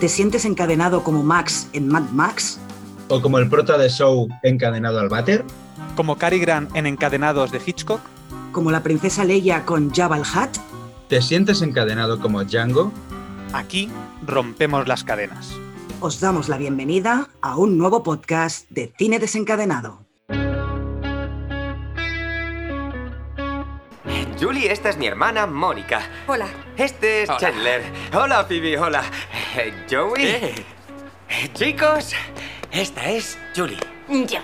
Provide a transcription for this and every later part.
¿Te sientes encadenado como Max en Mad Max? ¿O como el prota de Show encadenado al váter? ¿Como Cary Grant en Encadenados de Hitchcock? ¿Como la princesa Leia con Jabba el Hutt? ¿Te sientes encadenado como Django? Aquí rompemos las cadenas. Os damos la bienvenida a un nuevo podcast de Cine Desencadenado. Julie, esta es mi hermana Mónica. Hola. Este es Hola. Chandler. Hola, Phoebe, hola. Eh, Joey. Eh. Eh, Chicos, esta es Julie. Yo.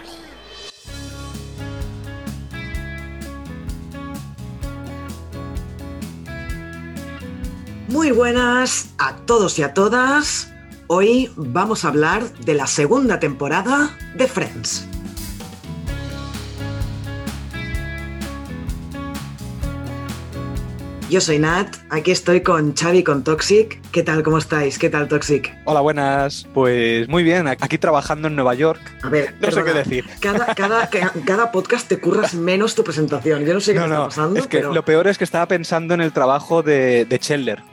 Muy buenas a todos y a todas. Hoy vamos a hablar de la segunda temporada de Friends. Yo soy Nat, aquí estoy con Xavi con Toxic. ¿Qué tal? ¿Cómo estáis? ¿Qué tal Toxic? Hola, buenas. Pues muy bien, aquí trabajando en Nueva York. A ver, No sé qué decir. Cada, cada, ca- cada podcast te curras menos tu presentación. Yo no sé qué No, está no, pasando, es que pero... lo peor es que estaba pensando en el trabajo de, de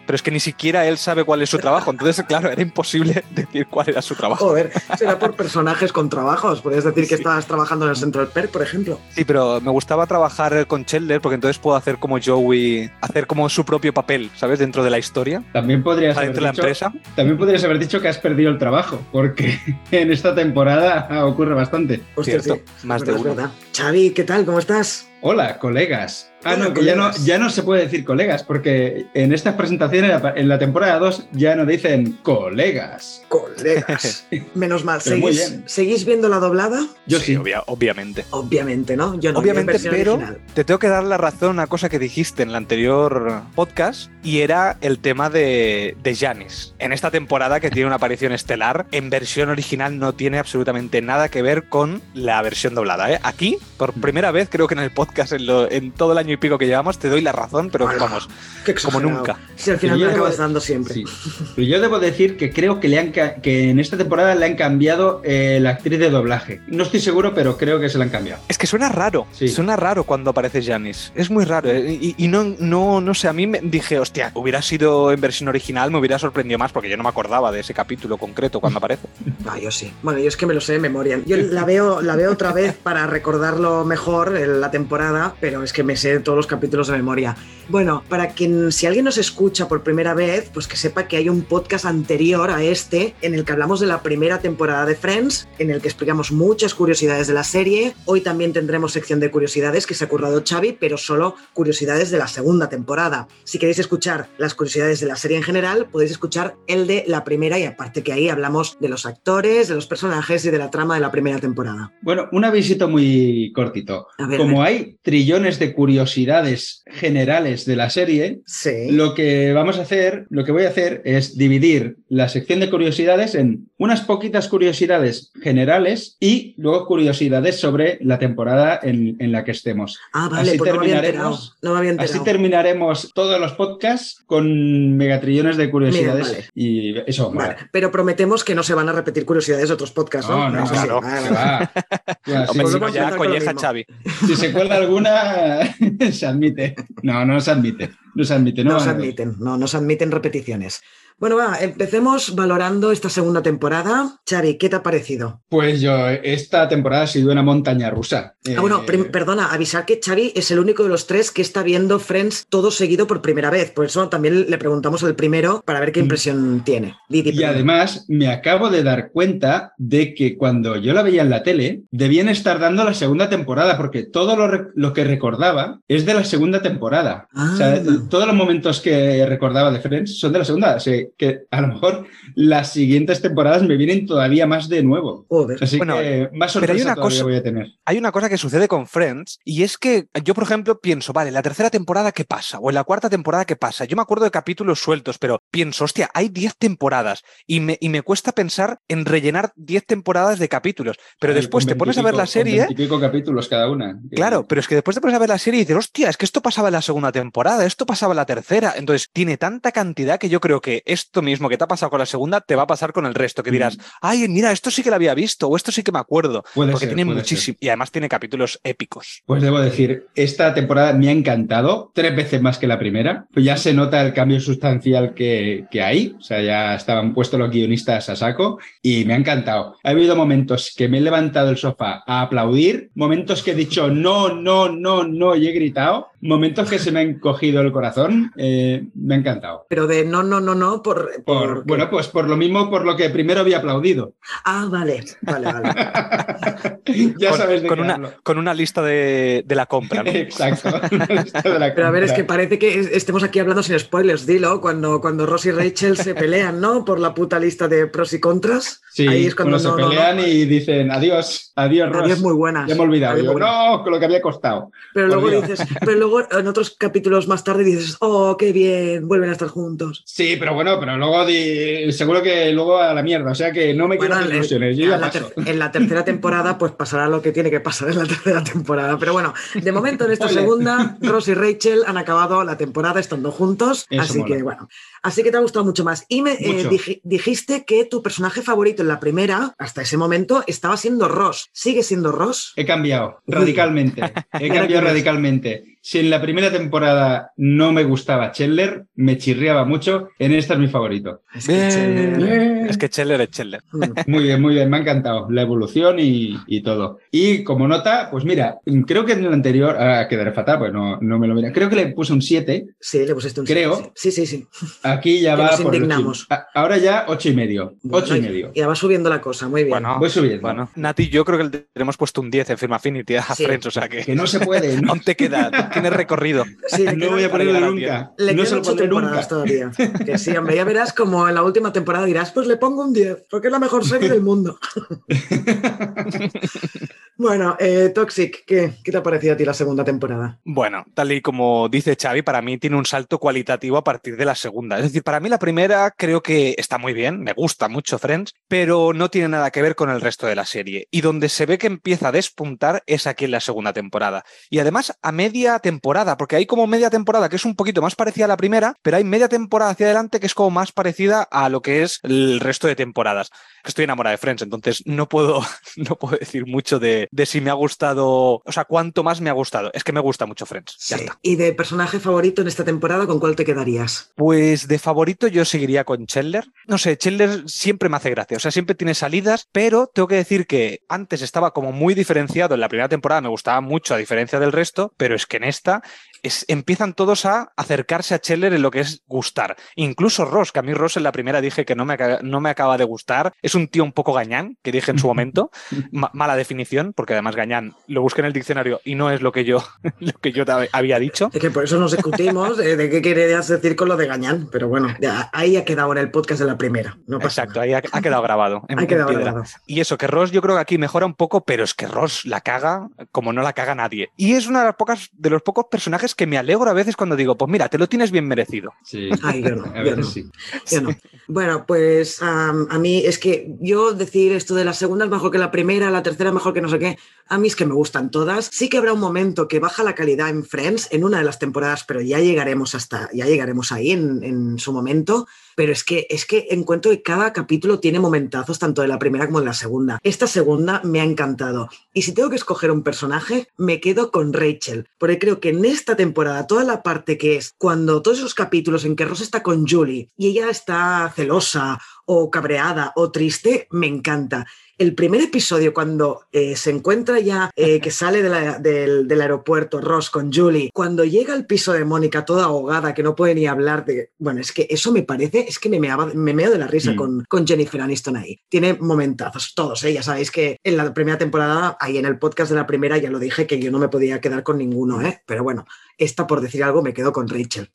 pero es que ni siquiera él sabe cuál es su trabajo, entonces, claro, era imposible decir cuál era su trabajo. Joder, será por personajes con trabajos. Podrías decir que estabas trabajando en el Central Perk, por ejemplo. Sí, pero me gustaba trabajar con Chandler porque entonces puedo hacer como Joey, hacer como su propio papel, ¿sabes? Dentro de la historia, También podrías, haber dentro de la dicho, empresa. también podrías haber dicho que has perdido el trabajo, porque en esta temporada ocurre bastante. Hostia, Cierto, sí, más de uno. Xavi, ¿qué tal? ¿Cómo estás? Hola, colegas. Ah, Hola, no, que ya no, colegas. ya no se puede decir colegas, porque en estas presentaciones, en la- temporada 2, ya no dicen colegas. Colegas. Menos mal. ¿Seguís, bien. ¿Seguís viendo la doblada? Yo sí. obvia- obviamente. Obviamente, ¿no? Yo no, Obviamente, pero original. te tengo que dar la razón a una cosa que dijiste en el anterior podcast y era el tema de, de Janis. En esta temporada que tiene una aparición estelar, en versión original no tiene absolutamente nada que ver con la versión doblada. ¿eh? Aquí, por primera vez, creo que en el podcast, en, lo- en todo el año y pico que llevamos, te doy la razón, pero Hola. vamos, como nunca. Si al final me acabas debo- dando siempre. Sí. Pero yo debo decir que creo que, le han ca- que en esta temporada le han cambiado eh, la actriz de doblaje. No estoy seguro, pero creo que se la han cambiado. Es que suena raro, Sí. suena raro cuando aparece Janis. Es muy raro. ¿eh? Y, y no, no, no sé, a mí me dije, hostia, hubiera sido en versión original, me hubiera sorprendido más porque yo no me acordaba de ese capítulo concreto cuando aparece. Ah, yo sí. Bueno, yo es que me lo sé de memoria. Yo la veo, la veo otra vez para recordarlo mejor en la temporada, pero es que me sé todos los capítulos de memoria. Bueno, para quien, si alguien nos escucha por primera vez, pues que sepa que hay un podcast anterior a este en el que hablamos de la primera temporada de Friends, en el que explicamos muchas curiosidades de la serie. Hoy también tendremos sección de curiosidades que se ha currado Xavi, pero solo curiosidades de la segunda temporada. Si queréis escuchar las curiosidades de la serie en general, podéis escuchar el de la primera y aparte que ahí hablamos de los actores, de los personajes y de la trama de la primera temporada. Bueno, un avisito muy cortito. A ver, Como a trillones de curiosidades generales de la serie, Sí. lo que vamos a hacer, lo que voy a hacer es dividir la sección de curiosidades en unas poquitas curiosidades generales y luego curiosidades sobre la temporada en, en la que estemos. Ah, vale, así pues no me había enterado. terminaremos- No me había Así enterado. terminaremos todos los podcasts con megatrillones de curiosidades. Bien, vale. Y eso, Vale, mola. pero prometemos que no se van a repetir curiosidades de otros podcasts, ¿no? No, no, sí. claro. Vale, que vale. va. Ya, no, colleja. Xavi. si se cuelga alguna, se admite. No, no se admite. No se admite. No, No se admiten, no, no se admiten repeticiones. Bueno, va, empecemos valorando esta segunda temporada. Xavi, ¿qué te ha parecido? Pues yo, esta temporada ha sido una montaña rusa. Ah, bueno, Eh, perdona, avisar que Xavi es el único de los tres que está viendo Friends todo seguido por primera vez. Por eso también le preguntamos al primero para ver qué Mm. impresión tiene. Didi, Y además me acabo de dar cuenta de que cuando yo la veía en la tele, debían estar dando la segunda temporada, porque todo lo, lo que recordaba es de la segunda temporada. O sea, Ah. todos los momentos que recordaba de Friends son de la segunda. O sea, que a lo mejor las siguientes temporadas me vienen todavía más de nuevo. Joder. Así Bueno, que más pero hay una todavía cosa- voy a tener. Hay una cosa que sucede con Friends y es que yo, por ejemplo, pienso, vale, la tercera temporada, ¿qué pasa? O en la cuarta temporada, ¿qué pasa? Yo me acuerdo de capítulos sueltos, pero pienso, hostia, hay 10 temporadas y me, y me cuesta pensar en rellenar 10 temporadas de capítulos. Pero Ay, después te pones a ver la 20 y pico- serie. con 20 y pico capítulos cada una. Claro, pero es que después te pones a ver la serie y dices, hostia, es que esto pasaba en la segunda temporada, esto pasaba en la tercera. Entonces, tiene tanta cantidad que yo creo que esto mismo que te ha pasado con la segunda te va a pasar con el resto, que dirás, Mm. ay, mira, esto sí que lo había visto o esto sí que me acuerdo. Puede porque ser, tiene muchísimo y además tiene capítulos épicos. Pues debo decir, esta temporada me ha encantado, tres veces más que la primera. Pues ya se nota el cambio sustancial que, que hay, o sea, ya estaban puestos los guionistas a saco y me ha encantado. Ha habido momentos que me he levantado del sofá a aplaudir, momentos que he dicho no, no, no, no y he gritado, momentos que se me han cogido el corazón, eh, me ha encantado. Pero de no, no, no, no, por... Por, por- bueno, pues por lo mismo por lo que primero había aplaudido. Ah, vale, vale, vale. ya con, sabes de con qué una, hablo. con una lista de, de la compra. ¿no? Exacto. De la Pero a ver, es que parece que es- estemos aquí hablando sin spoilers, dilo, cuando, cuando Ross y Rachel se pelean, ¿no? Por la puta lista de pros y contras. Sí, Ahí es cuando bueno, no, se pelean no. y dicen adiós, adiós, Ross. Adiós muy buenas. Ya me he olvidado. Yo, no, con lo que había costado. Pero luego Dios. dices, pero luego en otros capítulos más tarde dices, oh, qué bien, vuelven a estar juntos. Sí, pero bueno, pero luego di- seguro que luego a la mierda. O sea que no me quiero Bueno, hacer en, ilusiones. Yo ya en la paso. ter- en la tercera temporada, pues pasará lo que tiene que pasar en la tercera temporada. Pero bueno, de momento en esta segunda, Ross y Rachel han acabado la temporada estando juntos. Eso así mola. que bueno, así que te ha gustado mucho más. Y me eh, dij- dijiste que tu personaje favorito en la primera, hasta ese momento, estaba siendo Ross. ¿Sigue siendo Ross? He cambiado radicalmente. He cambiado radicalmente. Si en la primera temporada no me gustaba Chandler, me chirriaba mucho, en esta es mi favorito. Es que. Chandler- Es que Cheller es Cheller. Mm. Muy bien, muy bien, me ha encantado la evolución y, y todo. Y como nota, pues mira, creo que en el anterior, ahora quedaré fatal, pues no, no me lo mira. Creo que le puse un 7, Sí, le pusiste un Creo. siete, Sí, sí, sí. sí. aquí ya Que va nos por el indignamos. a- Ahora ya 8 y medio. 8 y medio. Ya va subiendo la cosa, muy bien. Bueno, Voy subiendo. bueno. Nati, yo creo que le tenemos puesto un 10 en Firma Affinity a Sí. Friends, o sea que Que no se puede, no, aún te queda, tienes recorrido. Sí, no voy a ponerlo nunca. Le no quedan se lo ocho temporadas nunca. todavía. Que sí, hombre, ya verás como en la última temporada dirás, pues le pongo un 10, porque es la mejor serie del mundo. bueno, eh, Toxic, ¿qué, ¿qué te ha parecido a ti la segunda temporada? Bueno, tal y como dice Xavi, para mí tiene un salto cualitativo a partir de la segunda. Es decir, para mí la primera creo que está muy bien, me gusta mucho Friends, pero no tiene nada que ver con el resto de la serie. Y donde se ve que empieza a despuntar es aquí en la segunda temporada. Y además a media temporada, porque hay como media temporada que es un poquito más parecida a la primera, pero hay media temporada hacia adelante que es como más parecida a lo que es el resto de temporadas. Estoy enamorada de Friends, entonces no puedo, no puedo decir mucho de, de si me ha gustado, o sea, cuánto más me ha gustado. Es que me gusta mucho Friends. Ya está. ¿Y de personaje favorito en esta temporada, con cuál te quedarías? Pues de favorito yo seguiría con Chandler. No sé, Chandler siempre me hace gracia, o sea, siempre tiene salidas, pero tengo que decir que antes estaba como muy diferenciado, en la primera temporada me gustaba mucho a diferencia del resto, pero es que en esta es- empiezan todos a acercarse a Chandler en lo que es gustar. Incluso Ross, que a mí Ross en la primera dije que no me, acaba- no me acaba de gustar, es un tío un poco gañán, que dije en su momento, Ma- mala definición, porque además gañán lo busqué en el diccionario y no es lo que yo, lo que yo había dicho. Es que por eso nos discutimos de qué querías decir con lo de Gañán, pero bueno, ya, ahí ha quedado en el podcast de la primera. No pasa Exacto, nada. ahí ha, ha quedado grabado. en- Ha quedado grabado. Y eso, que Ross yo creo que aquí mejora un poco, pero es que Ross la caga como no la caga nadie. Y es una de las pocas, de los pocos personajes que me alegro a veces cuando digo, pues mira, te lo tienes bien merecido. Sí. Ay, yo no, A yo veces no. sí. Yo no. Bueno, pues a mí es que yo decir esto de la segunda es mejor que la primera, la tercera es mejor que no sé qué, a mí es que me gustan todas. Sí que habrá un momento que baja la calidad en Friends en una de las temporadas, pero ya llegaremos hasta, ya llegaremos ahí en, en su momento. Pero es que, es que encuentro que cada capítulo tiene momentazos, tanto de la primera como de la segunda. Esta segunda me ha encantado. Y si tengo que escoger un personaje, me quedo con Rachel. Porque creo que en esta temporada, toda la parte que es cuando todos esos capítulos en que Ross está con Julie y ella está celosa o cabreada o triste, me encanta. El primer episodio, cuando eh, se encuentra ya, eh, que sale de la- del, del aeropuerto Ross con Julie, cuando llega al piso de Mónica toda ahogada, que no puede ni hablar de... Bueno, es que eso me parece, es que me, meaba- me meo de la risa Mm. con, con Jennifer Aniston ahí. Tiene momentazos, todos, ¿eh? ya sabéis que en la primera temporada, ahí en el podcast de la primera, ya lo dije que yo no me podía quedar con ninguno, ¿eh? pero bueno, esta por decir algo me quedo con Rachel.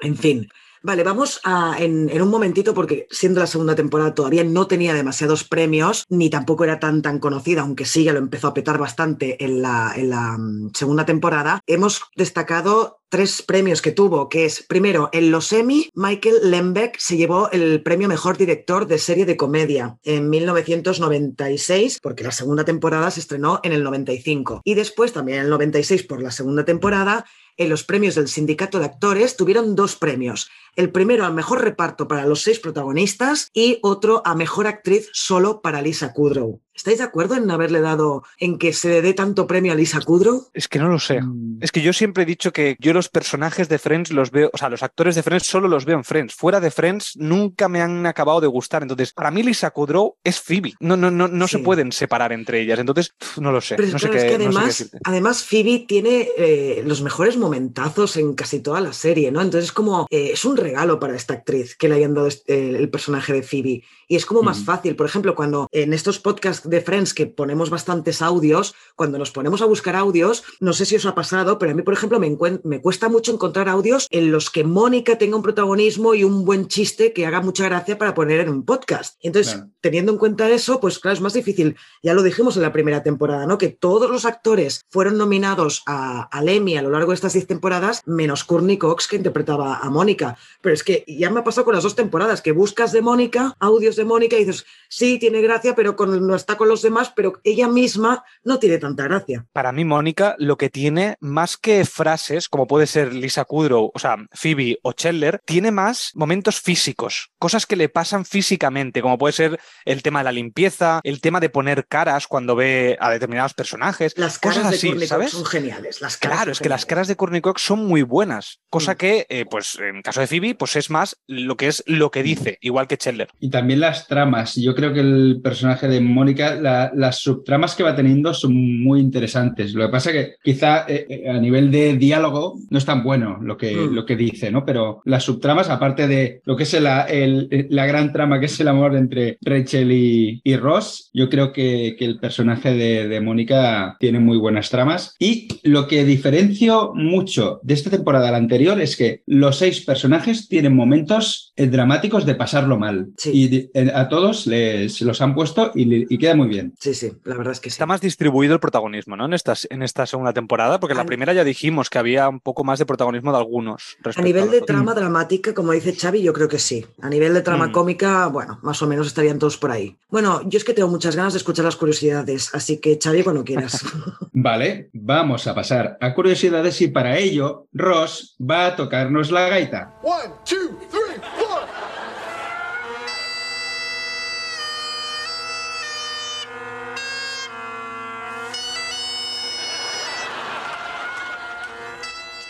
En fin. Vale, vamos a, en, un momentito, porque siendo la segunda temporada todavía no tenía demasiados premios, ni tampoco era tan tan conocida, aunque sí ya lo empezó a petar bastante en la, en la mm, segunda temporada. Hemos destacado tres premios que tuvo, que es, primero, en los Emmy, Michael Lembeck se llevó el premio Mejor Director de Serie de Comedia en 1996, porque la segunda temporada se estrenó en el 95. Y después, también en el 96, por la segunda temporada, en los premios del Sindicato de Actores tuvieron dos premios. El primero al mejor reparto para los seis protagonistas y otro a mejor actriz solo para Lisa Kudrow. ¿Estáis de acuerdo en haberle dado, en que se le dé tanto premio a Lisa Kudrow? Es que no lo sé. Mm. Es que yo siempre he dicho que yo los personajes de Friends los veo, o sea, los actores de Friends solo los veo en Friends. Fuera de Friends nunca me han acabado de gustar. Entonces, para mí Lisa Kudrow es Phoebe. No, no, no, no se pueden separar entre ellas. Entonces, no lo sé. Pero no sé claro, qué, es que no sé qué además, además Phoebe tiene eh, los mejores momentazos en casi toda la serie, ¿no? Entonces es como, eh, es un regalo para esta actriz que le hayan dado este- el personaje de Phoebe. Y es como más Ujú. fácil. Por ejemplo, cuando en estos podcasts de Friends que ponemos bastantes audios, cuando nos ponemos a buscar audios, no sé si os ha pasado, pero a mí, por ejemplo, me, cuesta mucho encontrar audios en los que Mónica tenga un protagonismo y un buen chiste que haga mucha gracia para poner en un podcast. Entonces, Claro. teniendo en cuenta eso, pues claro, es más difícil. Ya lo dijimos en la primera temporada, ¿no? Que todos los actores fueron nominados a, al Emmy a lo largo de estas 10 temporadas, menos Courtney Cox, que interpretaba a Mónica. Pero es que ya me ha pasado con las dos temporadas, que buscas de Mónica, audios de Mónica, y dices, sí, tiene gracia, pero con- no está con los demás, pero ella misma no tiene tanta gracia. Para mí, Mónica, lo que tiene más que frases, como puede ser Lisa Kudrow, o sea, Phoebe o Chandler, tiene más momentos físicos, cosas que le pasan físicamente, como puede ser el tema de la limpieza, el tema de poner caras cuando ve a determinados personajes, Las caras cosas de así, Courtney Cox ¿sabes? son geniales. Las caras Claro, son es que las caras de Courtney Cox son muy buenas, cosa Mm. que, eh, pues, en caso de Phoebe, pues es más lo que es lo que dice, igual que Chandler. Y también las tramas. Yo creo que el personaje de Mónica, la- las subtramas que va teniendo son muy interesantes. Lo que pasa que quizá eh, eh, a nivel de diálogo no es tan bueno lo que, Mm. lo que dice, ¿no? Pero las subtramas, aparte de lo que es la, el- la gran trama que es el amor entre Rachel y, y Ross, yo creo que, que el personaje de, de Mónica tiene muy buenas tramas. Y lo que diferencio mucho de esta temporada a la anterior es que los seis personajes tienen momentos eh, dramáticos de pasarlo mal. Sí. Y de- eh, a todos les los han puesto y, y queda muy bien. Sí, sí, la verdad es que sí. Está más distribuido el protagonismo, ¿no? En esta, en esta segunda temporada, porque en la Al- primera ya dijimos que había un poco más de protagonismo de algunos. A nivel de trama dramática, como dice Xavi, yo creo que sí. A nivel de trama Mm. cómica, bueno, más o menos estarían todos por ahí. Bueno, yo es que tengo muchas ganas de escuchar las curiosidades, así que Xavi, cuando quieras. Vale, vamos a pasar a curiosidades y para ello Ross va a tocarnos la gaita. One, two, three,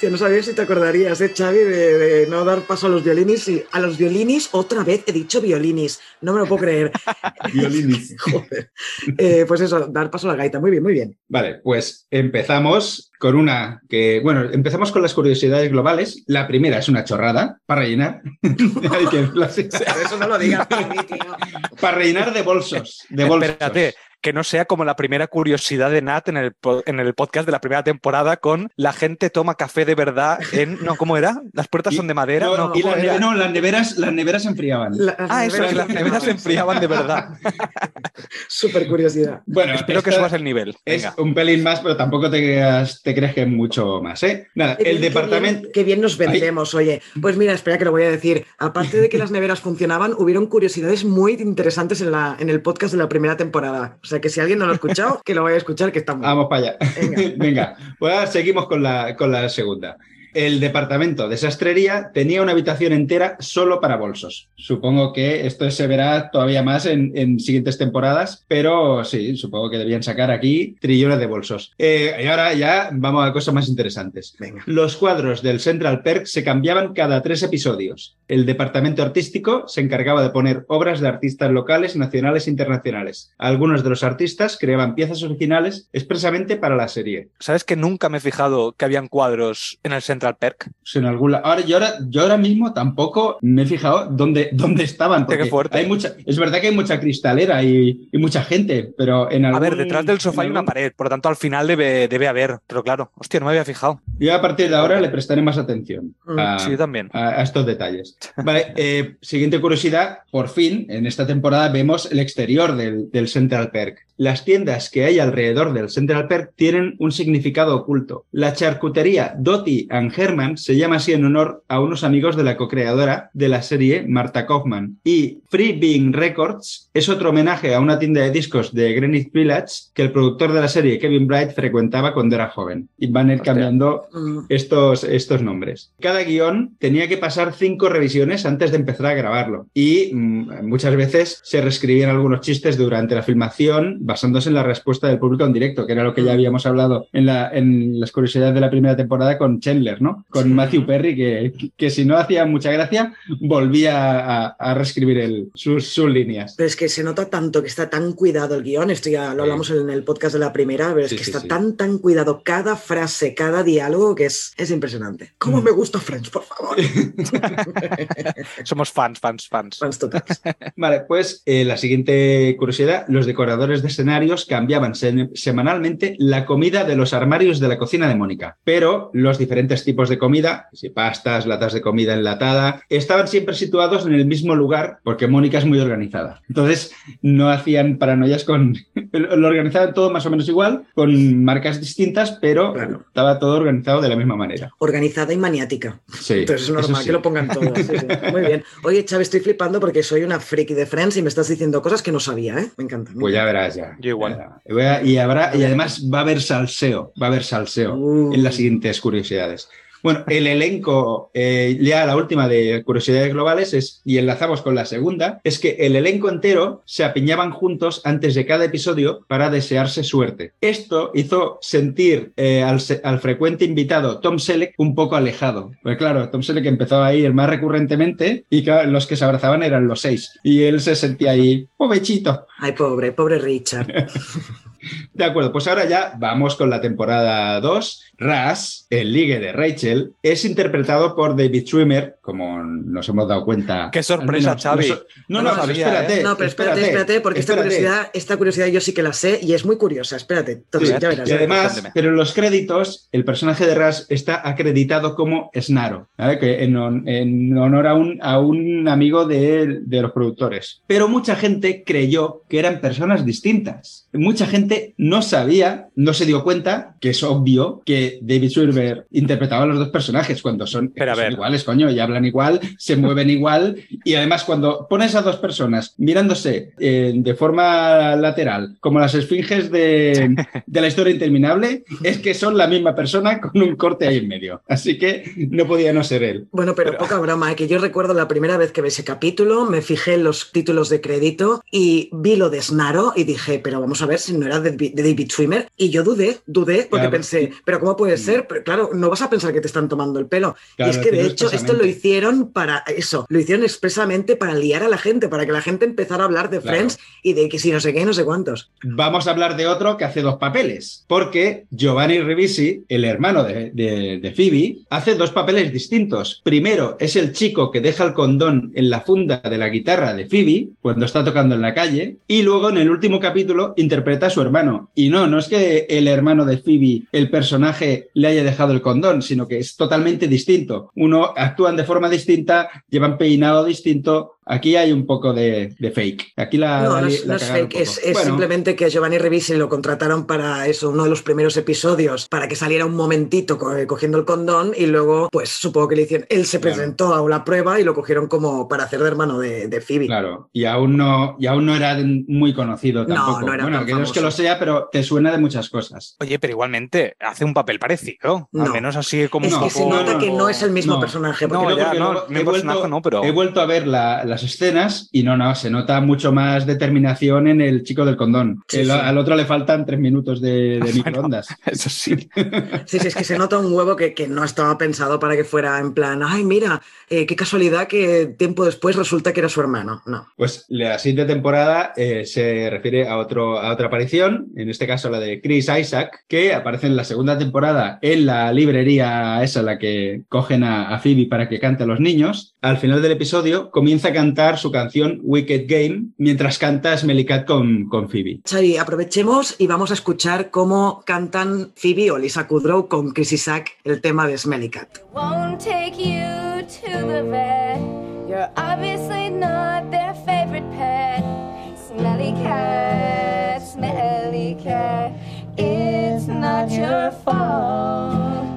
Hostia, no sabía si te acordarías, ¿eh, Xavi, de, de no dar paso a los violinis. Y a los violinis, otra vez he dicho violinis. No me lo puedo creer. Violinis. Joder. Eh, pues eso, dar paso a la gaita. Muy bien, muy bien. Vale, pues empezamos con una que, bueno, empezamos con las curiosidades globales. La primera es una chorrada para rellenar. Hay que. Eso no lo digas, Xavi, tío. Para rellenar de bolsos. De bolsos. Espérate, que no sea como la primera curiosidad de Nat en el, en el podcast de la primera temporada con la gente toma café de verdad en... No, ¿cómo era? ¿Las puertas Y- son de madera? No, No, y ¿cómo las, era? neve- no, las neveras, las neveras se enfriaban. La- Ah, eso, que las neveras- neveras se enfriaban de verdad. Súper curiosidad. Bueno, Espero que subas el nivel. Es un pelín más, pero tampoco te creas, te crees que es mucho más, ¿eh? Nada, Qué el bien, qué departamento. bien, Qué bien, nos vendemos, oye. Pues mira, espera que lo voy a decir. Aparte de que las neveras funcionaban, hubieron curiosidades muy interesantes en, la, en el podcast de la primera temporada. O sea que si alguien no lo ha escuchado, que lo vaya a escuchar, que está muy Vamos para allá. Venga. Venga, pues ahora seguimos con la, con la segunda. El departamento de sastrería tenía una habitación entera solo para bolsos. Supongo que esto se verá todavía más en, en siguientes temporadas, pero sí, supongo que debían sacar aquí trillones de bolsos. Eh, y ahora ya vamos a cosas más interesantes. Venga. Los cuadros del Central Perk se cambiaban cada tres episodios. El departamento artístico se encargaba de poner obras de artistas locales, nacionales e internacionales. Algunos de los artistas creaban piezas originales expresamente para la serie. ¿Sabes que nunca me he fijado que habían cuadros en el Central Perk? Pues en algún ahora, yo, ahora, yo ahora mismo tampoco me he fijado dónde, dónde estaban. Qué fuerte. Hay mucha, es verdad que hay mucha cristalera y, y mucha gente, pero en algún... A ver, detrás del sofá hay una pared, por lo tanto al final debe, debe haber. Pero claro, hostia, no me había fijado. Yo a partir de ahora le prestaré más atención Mm, a, Sí, también. a- a estos detalles. Vale, eh, siguiente curiosidad. Por fin, en esta temporada vemos el exterior del, del Central Perk. Las tiendas que hay alrededor del Central Perk tienen un significado oculto. La charcutería Dottie and Herman se llama así en honor a unos amigos de la co-creadora de la serie, Marta Kaufman. Y Free Being Records es otro homenaje a una tienda de discos de Greenwich Village que el productor de la serie, Kevin Bright, frecuentaba cuando era joven. Y van a ir Hostia. cambiando Mm. estos, estos nombres. Cada guion tenía que pasar cinco revisiones antes de empezar a grabarlo y mm, muchas veces se reescribían algunos chistes durante la filmación basándose en la respuesta del público en directo, que era lo que ya habíamos hablado en, la, en las curiosidades de la primera temporada con Chandler, ¿no? Con Matthew Perry, que, que si no hacía mucha gracia, volvía a, a reescribir el- sus, sus líneas. Pero es que se nota tanto que está tan cuidado el guion, esto ya lo Sí. hablamos en el podcast de la primera, pero es Sí, que sí, está sí. tan, tan cuidado cada frase, cada diálogo, que es, es impresionante. ¿Cómo Mm. me gusta Friends, por favor? Somos fans, fans, fans. Fans totales. Vale, pues eh, la siguiente curiosidad, los decoradores de escenarios cambiaban se- semanalmente la comida de los armarios de la cocina de Mónica, pero los diferentes tipos de comida, si pastas, latas de comida enlatada, estaban siempre situados en el mismo lugar porque Mónica es muy organizada. Entonces no hacían paranoias con... lo organizaban todo más o menos igual, con marcas distintas, pero Claro. estaba todo organizado de la misma manera. Organizada y maniática. Sí, Entonces es normal sí. que lo pongan todo. sí, sí. Muy bien. Oye, Chávez, estoy flipando porque soy una friki de Friends y me estás diciendo cosas que no sabía, ¿eh? Me encanta. Pues ya verás ya. Yo igual. Ya. Y, habrá, y además va a haber salseo, va a haber salseo Uh. en las siguientes curiosidades. Bueno, el elenco, eh, ya la última de curiosidades globales es, y enlazamos con la segunda, es que el elenco entero se apiñaban juntos antes de cada episodio para desearse suerte. Esto hizo sentir eh, al, al frecuente invitado Tom Selleck un poco alejado. Pues claro, Tom Selleck empezó a ir más recurrentemente y claro, los que se abrazaban eran los seis. Y él se sentía ahí, pobrecito. Ay, pobre, pobre Richard. De acuerdo, pues ahora ya vamos con la temporada 2. Ras, el ligue de Rachel, es interpretado por David Schwimmer, como nos hemos dado cuenta. Qué sorpresa, menos Xavi. No, No no, sabía, espérate. No, pero espérate, espérate, porque esta curiosidad, esta curiosidad yo sí que la sé y es muy curiosa. Espérate, entonces Sí, ya verás. y ya verás. además, Cuéntame. pero en los créditos, el personaje de Ras está acreditado como Snaro, ¿vale? que en, hon- en honor a un, a un amigo de, de los productores. Pero mucha gente creyó que eran personas distintas. Mucha gente no sabía, no se dio cuenta, que es obvio que David Schwimmer interpretaba a los dos personajes cuando son, Pero a son ver. iguales, coño, y hablan igual, se mueven igual, y además cuando pones a dos personas mirándose eh, de forma lateral, como las esfinges de, de la historia interminable, es que son la misma persona con un corte ahí en medio. Así que no podía no ser él. Bueno, pero, Pero- poca broma, ¿eh? que yo recuerdo la primera vez que vi ese capítulo, me fijé en los títulos de crédito y vi lo de Snaro y dije, pero vamos a ver si no era de, de David Schwimmer. Y yo dudé, dudé, porque Claro. pensé, pero ¿cómo puede Mm. ser? Pero claro, no vas a pensar que te están tomando el pelo. Claro, y es que de hecho esto lo hicieron para eso, lo hicieron expresamente para liar a la gente, para que la gente empezara a hablar de Claro. Friends y de que si no sé qué, no sé cuántos. Vamos a hablar de otro que hace dos papeles, porque Giovanni Ribisi, el hermano de, de- de Phoebe, hace dos papeles distintos. Primero es el chico que deja el condón en la funda de la guitarra de Phoebe cuando está tocando en la calle, y luego en el último capítulo interpreta a su hermano. Y no, no es que el hermano de Phoebe, el personaje, le haya dejado el condón, sino que es totalmente distinto. Uno actúan de forma distinta, llevan peinado distinto. Aquí hay un poco de, de fake. Aquí la, No, la- no es, la no fake, es, poco. es Bueno, simplemente que a Giovanni Ribisi lo contrataron para eso, uno de los primeros episodios, para que saliera un momentito co- eh, cogiendo el condón y luego, pues supongo que le hicieron, él se Claro. presentó a una prueba y lo cogieron como para hacer de hermano de, de Phoebe. Claro, y aún no, y aún no era muy conocido No, tampoco. no era bueno, tan que no es que lo sea, pero te suena de muchas cosas. Oye, pero igualmente hace un papel parecido. No. Al menos así como Es un que se nota que no es el mismo no, personaje. No, porque ya, porque no, luego mi he personaje vuelto- no, pero. He vuelto a ver la- las escenas y no, no, se nota mucho más determinación en el chico del condón. Sí, El- sí. Al otro le faltan tres minutos de, de Bueno. microondas. Eso sí. Sí, sí, es que se nota un huevo que, que no estaba pensado para que fuera en plan, ay, mira, eh, qué casualidad que tiempo después resulta que era su hermano. No. Pues la siguiente temporada eh, se refiere a, otro, a otra aparición, en este caso la de Chris Isaac, que aparece en la segunda temporada en la librería esa, la que cogen a, a Phoebe para que cante a los niños. Al final del episodio comienza a cantar su canción Wicked Game mientras canta Smelly Cat con, con Phoebe. Xavi, aprovechemos y vamos a escuchar cómo cantan Phoebe o Lisa Kudrow con Chris Isaac el tema de Smelly Cat. won't take you to the vet. You're obviously not their favorite pet. Smelly cat, smelly cat. It's not your fault.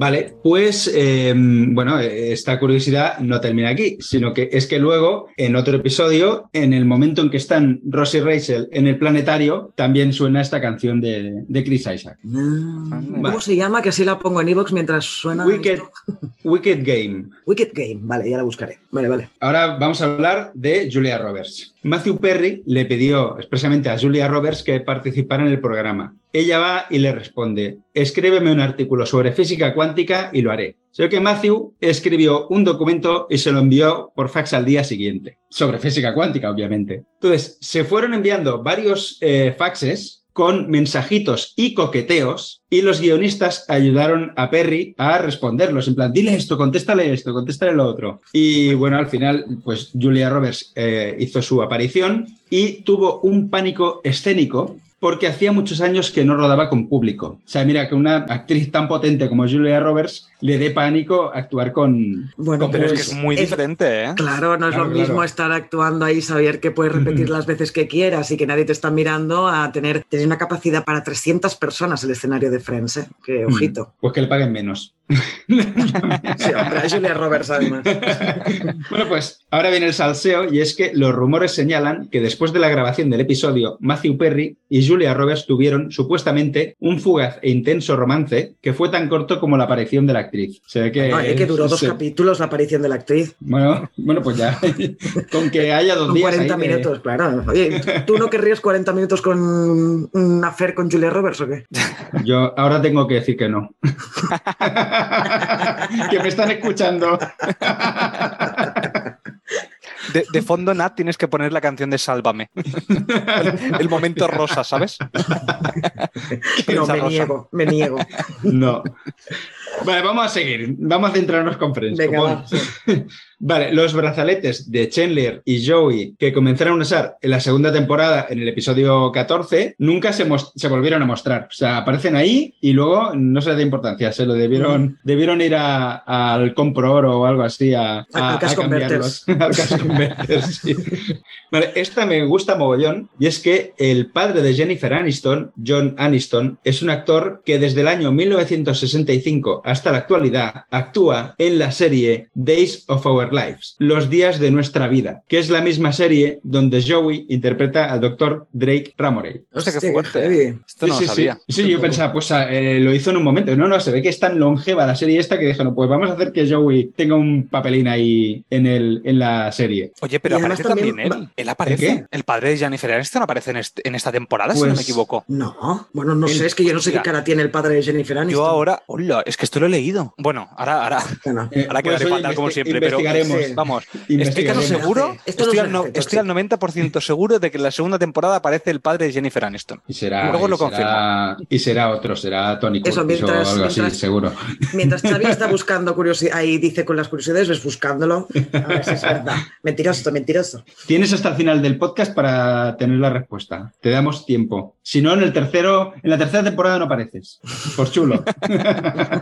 Vale, pues eh, bueno, esta curiosidad no termina aquí, sino que es que luego, en otro episodio, en el momento en que están Ross y Rachel en el planetario, también suena esta canción de, de Chris Isaac. ¿Cómo Vale. se llama? Que así la pongo en iVoox mientras suena. Wicked. Wicked Game. Wicked Game. Vale, ya la buscaré. Vale, vale. Ahora vamos a hablar de Julia Roberts. Matthew Perry le pidió expresamente a Julia Roberts que participara en el programa. Ella va y le responde, escríbeme un artículo sobre física cuántica y lo haré. Ve que Matthew escribió un documento y se lo envió por fax al día siguiente, sobre física cuántica, obviamente. Entonces, se fueron enviando varios eh, faxes con mensajitos y coqueteos y los guionistas ayudaron a Perry a responderlos, en plan, dile esto, contéstale esto, contéstale lo otro. Y bueno, al final, pues Julia Roberts eh, hizo su aparición y tuvo un pánico escénico porque hacía muchos años que no rodaba con público. O sea, mira, que una actriz tan potente como Julia Roberts le dé pánico actuar con... Bueno, Pero es que es muy diferente, ¿eh? Claro, no es Claro, lo mismo claro. estar actuando ahí, saber que puedes repetir las veces que quieras y que nadie te está mirando, a tener, tener una capacidad para 300 personas el escenario de Friends, ¿eh? Que ojito. Pues que le paguen menos. Sí, hombre, a Julia Roberts además. Bueno, pues ahora viene el salseo y es que los rumores señalan que después de la grabación del episodio, Matthew Perry y Julia Roberts tuvieron supuestamente un fugaz e intenso romance que fue tan corto como la aparición de la actriz. Se ve que, No, eh, que duró dos se- capítulos la aparición de la actriz. Bueno, bueno, pues ya. Con que haya dos Con días. 40 ahí minutos, claro. Oye, ¿tú no querrías 40 minutos con un affair con Julia Roberts o qué? Yo ahora tengo que decir que no. que me están escuchando. De, de fondo, Nat, tienes que poner la canción de Sálvame. El, el momento rosa, ¿sabes? No, me rosa. niego, me niego. No. Vale, vamos a seguir. Vamos a centrarnos con Friends. Venga, va, sí. Vale, los brazaletes de Chandler y Joey que comenzaron a usar en la segunda temporada, en el episodio 14, nunca se, se volvieron a mostrar. O sea, aparecen ahí y luego no se le da importancia. Se lo debieron, debieron ir a- al compro oro o algo así a, al Cash cambiarlos. al sí. Vale, esta me gusta mogollón y es que el padre de Jennifer Aniston, John Aniston, es un actor que desde el año 1965 hasta la actualidad actúa en la serie Days of Our Lives, Los días de nuestra vida, que es la misma serie donde Joey interpreta al doctor Drake Ramorey. Qué Hostia, qué fuerte. heavy. Esto no sí, lo sabía. sí. Sí, yo pensaba, pues eh, lo hizo en un momento. No, no, se ve que es tan longeva la serie esta que dijeron, pues vamos a hacer que Joey tenga un papelín ahí en, el, en la serie. Oye, pero aparece también, también él. Él aparece. ¿El qué? El padre de Jennifer Aniston aparece en, este- en esta temporada, si no me Pues- equivoco. No, bueno, no El- sé, es que yo no sé qué Hostia. cara tiene el padre de Jennifer Aniston. Yo ahora, hola, es que esto lo he leído. Bueno, ahora, ahora, Bueno, Eh, ahora quedaré pues, fatal como siempre, pero vamos, estoy casi seguro, Esto estoy, al no- hace, estoy al 90% seguro de que en la segunda temporada aparece el padre de Jennifer Aniston. Y será, Luego y lo será- y será otro, será Tony Eso, Curtis mientras- o algo así, mientras- seguro. Mientras Xavi está buscando curiosidad, ahí dice con las curiosidades, ves buscándolo. A ver si es verdad. Mentiroso, mentiroso. Tienes hasta el final del podcast para tener la respuesta. Te damos tiempo. Si no, en el tercero, en la tercera temporada no apareces. Por chulo.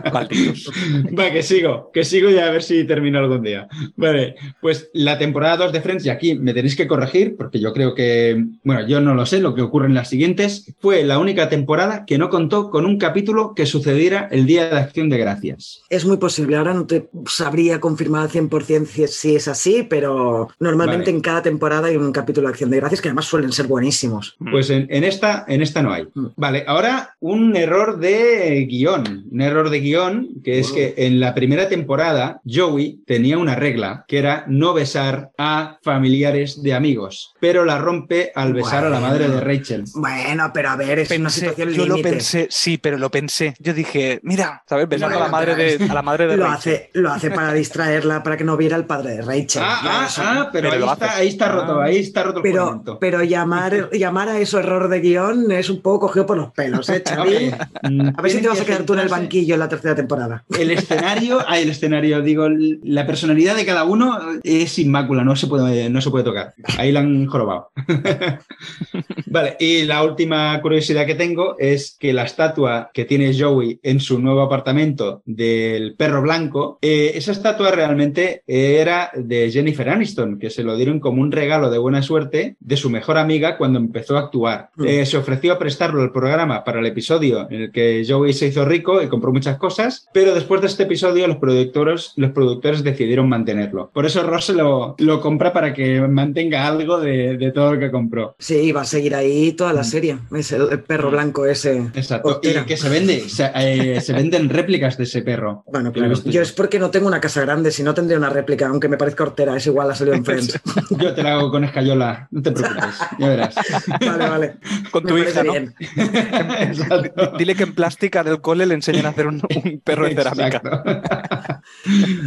Va, que sigo, que sigo y a ver si termino algún día. Vale, pues la temporada 2 de Friends, y aquí me tenéis que corregir, porque yo creo que, bueno, yo no lo sé, lo que ocurre en las siguientes, fue la única temporada que no contó con un capítulo que sucediera el Día de Acción de Gracias. Es muy posible. Ahora no te sabría confirmar al 100% si es, si es así, pero normalmente Vale. en cada temporada hay un capítulo de Acción de Gracias que además suelen ser buenísimos. Pues en, en esta, en esta no hay. Mm. Vale, ahora un error de guion. Un error de guion que es Wow. que en la primera temporada Joey tenía una regla que era no besar a familiares de amigos, pero la rompe al besar a la madre de Rachel. Bueno, pero a ver, es una situación yo lo pensé, sí, pero lo pensé. Yo dije, mira, ¿sabes? Besando Bueno, a la madre de, a la madre de Lo Rachel. hace, lo hace para distraerla, para que no viera el padre de Rachel. Ah, ah, eso- ah, pero, Pero ahí, está, hace. ahí está roto, Ah. ahí está roto el Pero, pero llamar, llamar a eso error de guion es un poco cogido por los pelos, ¿eh, Xavi? Mm, A ver si te vas a quedar tú en el banquillo en la tercera temporada. El escenario, ah, el escenario, digo, la personalidad de cada uno es inmácula, no se puede, no se puede tocar. Ahí la han jorobado. vale, y la última curiosidad que tengo es que la estatua que tiene Joey en su nuevo apartamento del perro blanco, eh, esa estatua realmente era de Jennifer Aniston, que se lo dieron como un regalo de buena suerte de su mejor amiga cuando empezó a actuar. Mm. Eh, se, ofreció prestarlo al programa para el episodio en el que Joey se hizo rico y compró muchas cosas, pero después de este episodio los productores, los productores decidieron mantenerlo. Por eso Ross lo, lo compra para que mantenga algo de, de todo lo que compró. Sí, va a seguir ahí toda la serie. Es el, el perro blanco ese. Mm. Exacto. Hortera. Y que se vende, se, eh, se venden réplicas de ese perro. Bueno, claro. Yo es porque no tengo una casa grande, si no tendría una réplica, aunque me parezca hortera, es igual, ha salido en Friends. Yo te la hago con escayola, no te preocupes, ya verás. vale, vale. Con Me Dile que en plástica del cole le enseñan a hacer un, un perro de cerámica.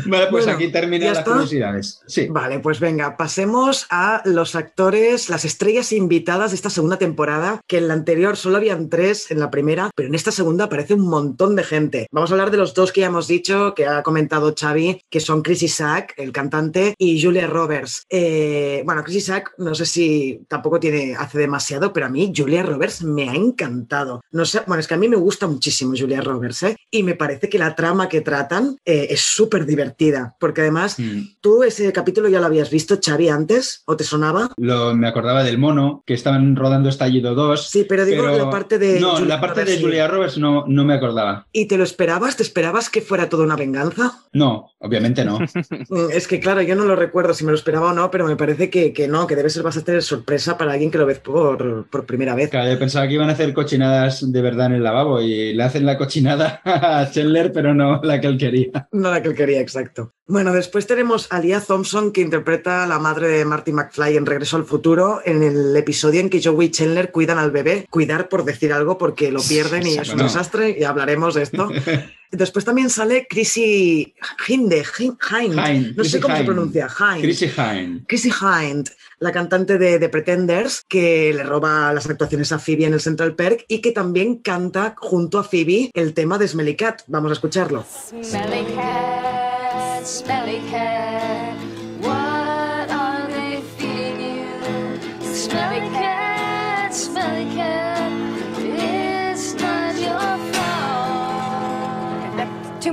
Vale, pues Bueno, aquí ¿ya terminan las está? curiosidades. Sí. Vale, pues venga, pasemos a los actores, las estrellas invitadas de esta segunda temporada, que en la anterior solo habían tres en la primera, pero en esta segunda aparece un montón de gente. Vamos a hablar de los dos que ya hemos dicho, que ha comentado Xavi, que son Chris Isaac, el cantante, y Julia Roberts. Eh, bueno, Chris Isaac, no sé si tampoco tiene, hace demasiado, pero a mí Julia Roberts me ha encantado. No sé, bueno, es que a mí me gusta muchísimo Julia Roberts, ¿eh? Y me parece que la trama que tratan eh, es súper divertida, porque además Mm. ¿Tú ese capítulo ya lo habías visto, Xavi, antes? ¿O te sonaba? Lo, me acordaba del mono, que estaban rodando Estallido 2. Sí, pero digo pero- la parte de. No, Julia la parte Roberts, de. Julia Roberts no, no me acordaba. ¿Y te lo esperabas? ¿Te esperabas que fuera toda una venganza? No, obviamente no. Mm, Es que, claro, yo no lo recuerdo si me lo esperaba o no, pero me parece que, que no, que debe ser bastante sorpresa para alguien que lo ve por, por primera vez. Claro, yo pensaba que iban a hacer cochinadas de verdad en el lavabo y le hacen la cochinada a Chandler, pero no la que él quería. No la que él quería, exacto. Bueno, después tenemos a Leah Thompson, que interpreta a la madre de Marty McFly en Regreso al Futuro, en el episodio en que Joey y Chandler cuidan al bebé. Cuidar por decir algo, porque lo pierden y es un desastre, y hablaremos de esto. Después también sale Chrissy Hinde, Hin- Hind, Hind, no sé cómo se Hind. pronuncia, Hind. Chrissy Hine. Chrissy Hind, la cantante de, de Pretenders, que le roba las actuaciones a Phoebe en el Central Perk y que también canta junto a Phoebe el tema de Smelly Cat. Vamos a escucharlo. Smelly cat, smelly cat,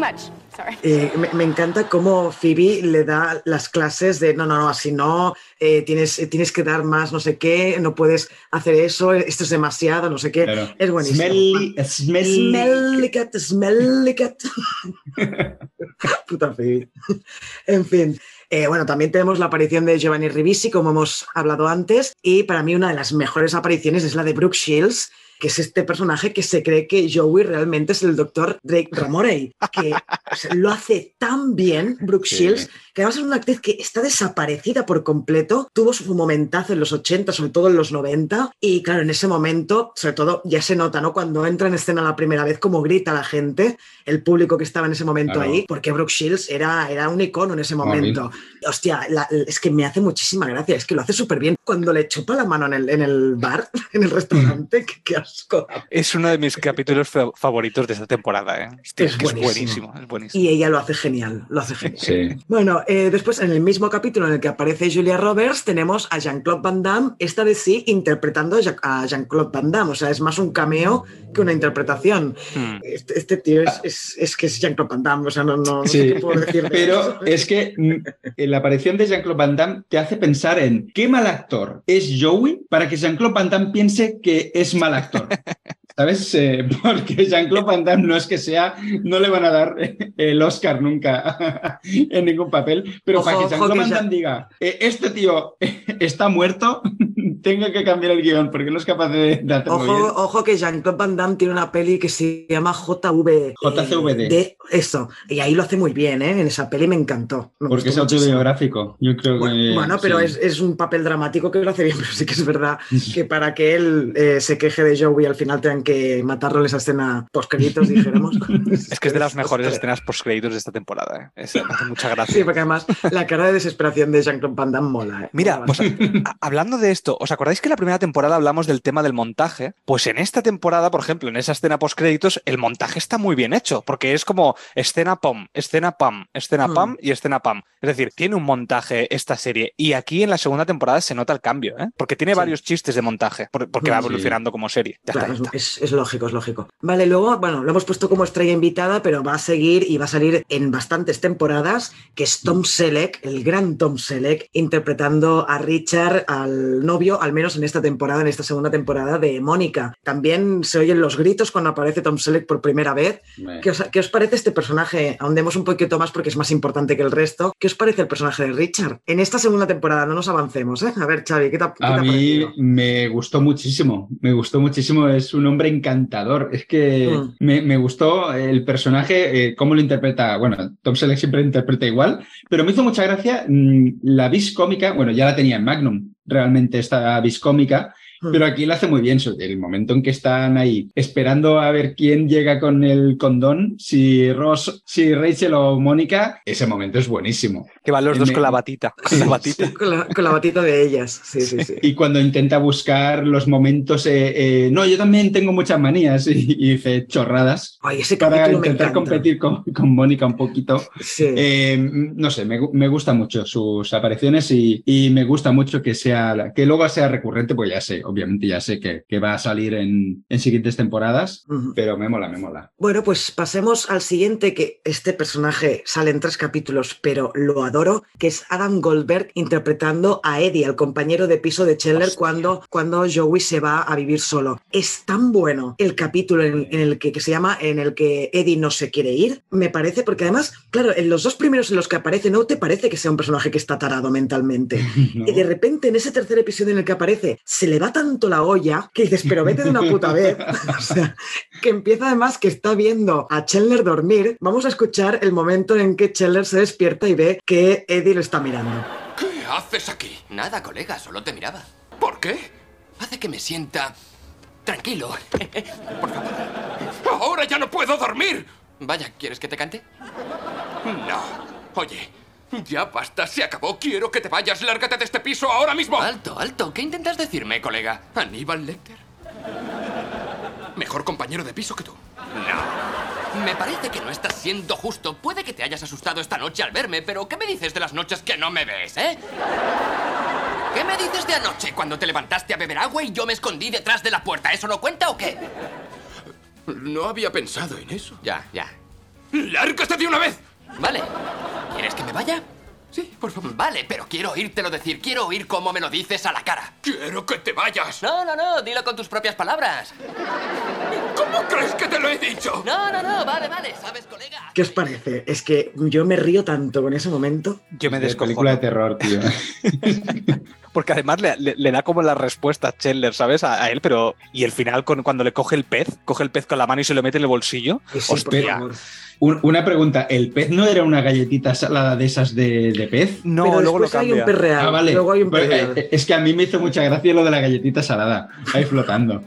much, sorry. Eh, me, me encanta cómo Phoebe le da las clases de no, no, no, así no, eh, tienes, eh, tienes que dar más, no sé qué, no puedes hacer eso, esto es demasiado, no sé qué. Claro. Es buenísimo. Smelly, smelly. Smelly cat, smelly cat. Puta Phoebe. en fin. Eh, bueno, también tenemos la aparición de Giovanni Ribisi, como hemos hablado antes, y para mí una de las mejores apariciones es la de Brooke Shields, que es este personaje que se cree que Joey realmente es el doctor Drake Ramorey, que o sea, lo hace tan bien, Brooke Sí. Shields, que además es una actriz que está desaparecida por completo, tuvo su momentazo en los 80, sobre todo en los 90, y claro, en ese momento, sobre todo, ya se nota, ¿no? Cuando entra en escena la primera vez, cómo grita la gente, el público que estaba en ese momento Claro. ahí, porque Brooke Shields era, era un icono en ese momento. Hostia, la- es que me hace muchísima gracia, es que lo hace súper bien. Cuando le chupa la mano en el, en el bar, en el restaurante, qué, qué asco. Es uno de mis capítulos fa- favoritos de esta temporada. ¿eh? Hostia, Es es, que es buenísimo. buenísimo. Es buenísimo. Y ella lo hace genial, lo hace genial. Sí. Bueno, eh, después en el mismo capítulo en el que aparece Julia Roberts tenemos a Jean-Claude Van Damme, esta vez sí interpretando a Jean-Claude Van Damme, o sea, es más un cameo que una interpretación. Hmm. Este, este tío es, es- es que es Jean-Claude Van Damme, o sea, no, no, no sé Sí, qué puedo decir. de pero eso. es que mm, la aparición de Jean-Claude Van Damme te hace pensar en qué mal actor es Joey para que Jean-Claude Van Damme piense que es mal actor. ¿Sabes? Eh, porque Jean-Claude Van Damme no es que sea, no le van a dar eh, el Oscar nunca en ningún papel, pero Ojo, para que Jean-Claude Van Damme diga, eh, este tío está muerto, tengo que cambiar el guion porque no es capaz de, de hacerlo bien. Ojo, que Jean-Claude Van Damme tiene una peli que se llama JV. JCVD. eh, de eso. Y ahí lo hace muy bien, ¿eh? En esa peli me encantó. Me Porque es autobiográfico. Yo creo Bueno, que. bueno, pero sí. es, es un papel dramático que lo hace bien, pero sí que es verdad que para que él eh, se queje de Joey al final tengan que matarlo en esa escena post-créditos, dijéramos. Es que es de las mejores escenas post-créditos de esta temporada. ¿eh? Es- me hace mucha gracia. Sí, porque además la cara de desesperación de Jean-Claude Van Damme mola. ¿eh? Mira, Mola pues, hablando de esto, ¿os acordáis que la primera temporada hablamos del tema del montaje? Pues en esta temporada, por ejemplo, en esa escena post-créditos, el montaje está muy bien hecho, porque es como escena pam, escena pam, escena Mm. pam y escena pam. Es decir, tiene un montaje esta serie. Y aquí en la segunda temporada se nota el cambio, ¿eh? Porque tiene Sí. varios chistes de montaje, por- porque va Sí. evolucionando como serie. Ya Claro, está, ya está. es, es lógico, es lógico. Vale, luego, bueno, lo hemos puesto como estrella invitada, pero va a seguir y va a salir en bastantes temporadas, que es Tom Selleck, el gran Tom Selleck, interpretando a Richard, al novio al menos en esta temporada, en esta segunda temporada, de Mónica. También se oyen los gritos cuando aparece Tom Selleck por primera vez. Me- ¿Qué os, qué os parece este personaje? Ahondemos un poquito más porque es más importante que el resto. ¿Qué os parece el personaje de Richard? En esta segunda temporada, no nos avancemos, ¿eh? A ver, Xavi, ¿qué te, ha- qué te A mí me gustó muchísimo, me gustó muchísimo, es un hombre encantador, es que Mm. me, me gustó el personaje, eh, cómo lo interpreta, bueno, Tom Selleck siempre interpreta igual, pero me hizo mucha gracia mm, la vis cómica, bueno, ya la tenía en Magnum, realmente esta vis cómica, Mm. Pero aquí lo hace muy bien, el momento en que están ahí esperando a ver quién llega con el condón, si Ross, si Rachel o Mónica, ese momento es buenísimo. Que van los Eh, dos con la batita. Con la batita. Con la, con la batita de ellas. Sí, sí, sí. Y cuando intenta buscar los momentos, eh, eh, no, yo también tengo muchas manías y, y dice chorradas Ay, ese para intentar competir con, con Mónica un poquito. Sí. Eh, no sé, me, me gustan mucho sus apariciones y, y me gusta mucho que sea que luego sea recurrente, pues ya sé, obviamente ya sé que, que va a salir en, en siguientes temporadas, pero me mola, me mola. Bueno, pues pasemos al siguiente, que este personaje sale en tres capítulos, pero lo adoro, que es Adam Goldberg interpretando a Eddie, al compañero de piso de Chandler, cuando, cuando Joey se va a vivir solo. Es tan bueno el capítulo en, en el que, que se llama en el que Eddie no se quiere ir, me parece, porque además, claro, en los dos primeros en los que aparece, no te parece que sea un personaje que está tarado mentalmente. ¿no? Y de repente, en ese tercer episodio en el que aparece, se le va tanto la olla que dices, pero vete de una puta vez. o sea, que empieza además que está viendo a Chandler dormir. Vamos a escuchar el momento en que Chandler se despierta y ve que Eddie lo está mirando. ¿Qué haces aquí? Nada, colega, solo te miraba. ¿Por qué? Hace que me sienta tranquilo. Por favor. Ahora ya no puedo dormir. Vaya, ¿quieres que te cante? No. Oye, ya basta, se acabó. Quiero que te vayas. Lárgate de este piso ahora mismo. Alto, alto. ¿Qué intentas decirme, colega? Aníbal Lecter. Mejor compañero de piso que tú. No. Me parece que no estás siendo justo. Puede que te hayas asustado esta noche al verme, pero ¿qué me dices de las noches que no me ves, eh? ¿Qué me dices de anoche cuando te levantaste a beber agua y yo me escondí detrás de la puerta? ¿Eso no cuenta o qué? No había pensado en eso. Ya, ya. ¡Lárgate de una vez! Vale. ¿Quieres que me vaya? Sí, por favor. Vale, pero quiero oírtelo decir. Quiero oír cómo me lo dices a la cara. Quiero que te vayas. No, no, no. Dilo con tus propias palabras. ¿Cómo crees que te lo he dicho? No, no, no. Vale, vale. ¿Sabes, colega? ¿Qué os parece? Es que yo me río tanto con ese momento. Yo me De descojono. película de terror, tío. Porque además le, le- le da como la respuesta a Chandler, ¿sabes? A, a él, pero. Y el final, con, cuando le coge el pez, coge el pez con la mano y se lo mete en el bolsillo. Sí, por Hostia. favor. Un- una pregunta, ¿el pez no era una galletita salada de esas de, de pez? No, Pero luego lo hay un pez real. Ah, vale. Luego hay un pez Pues, real. eh, es que a mí me hizo mucha gracia lo de la galletita salada, ahí flotando.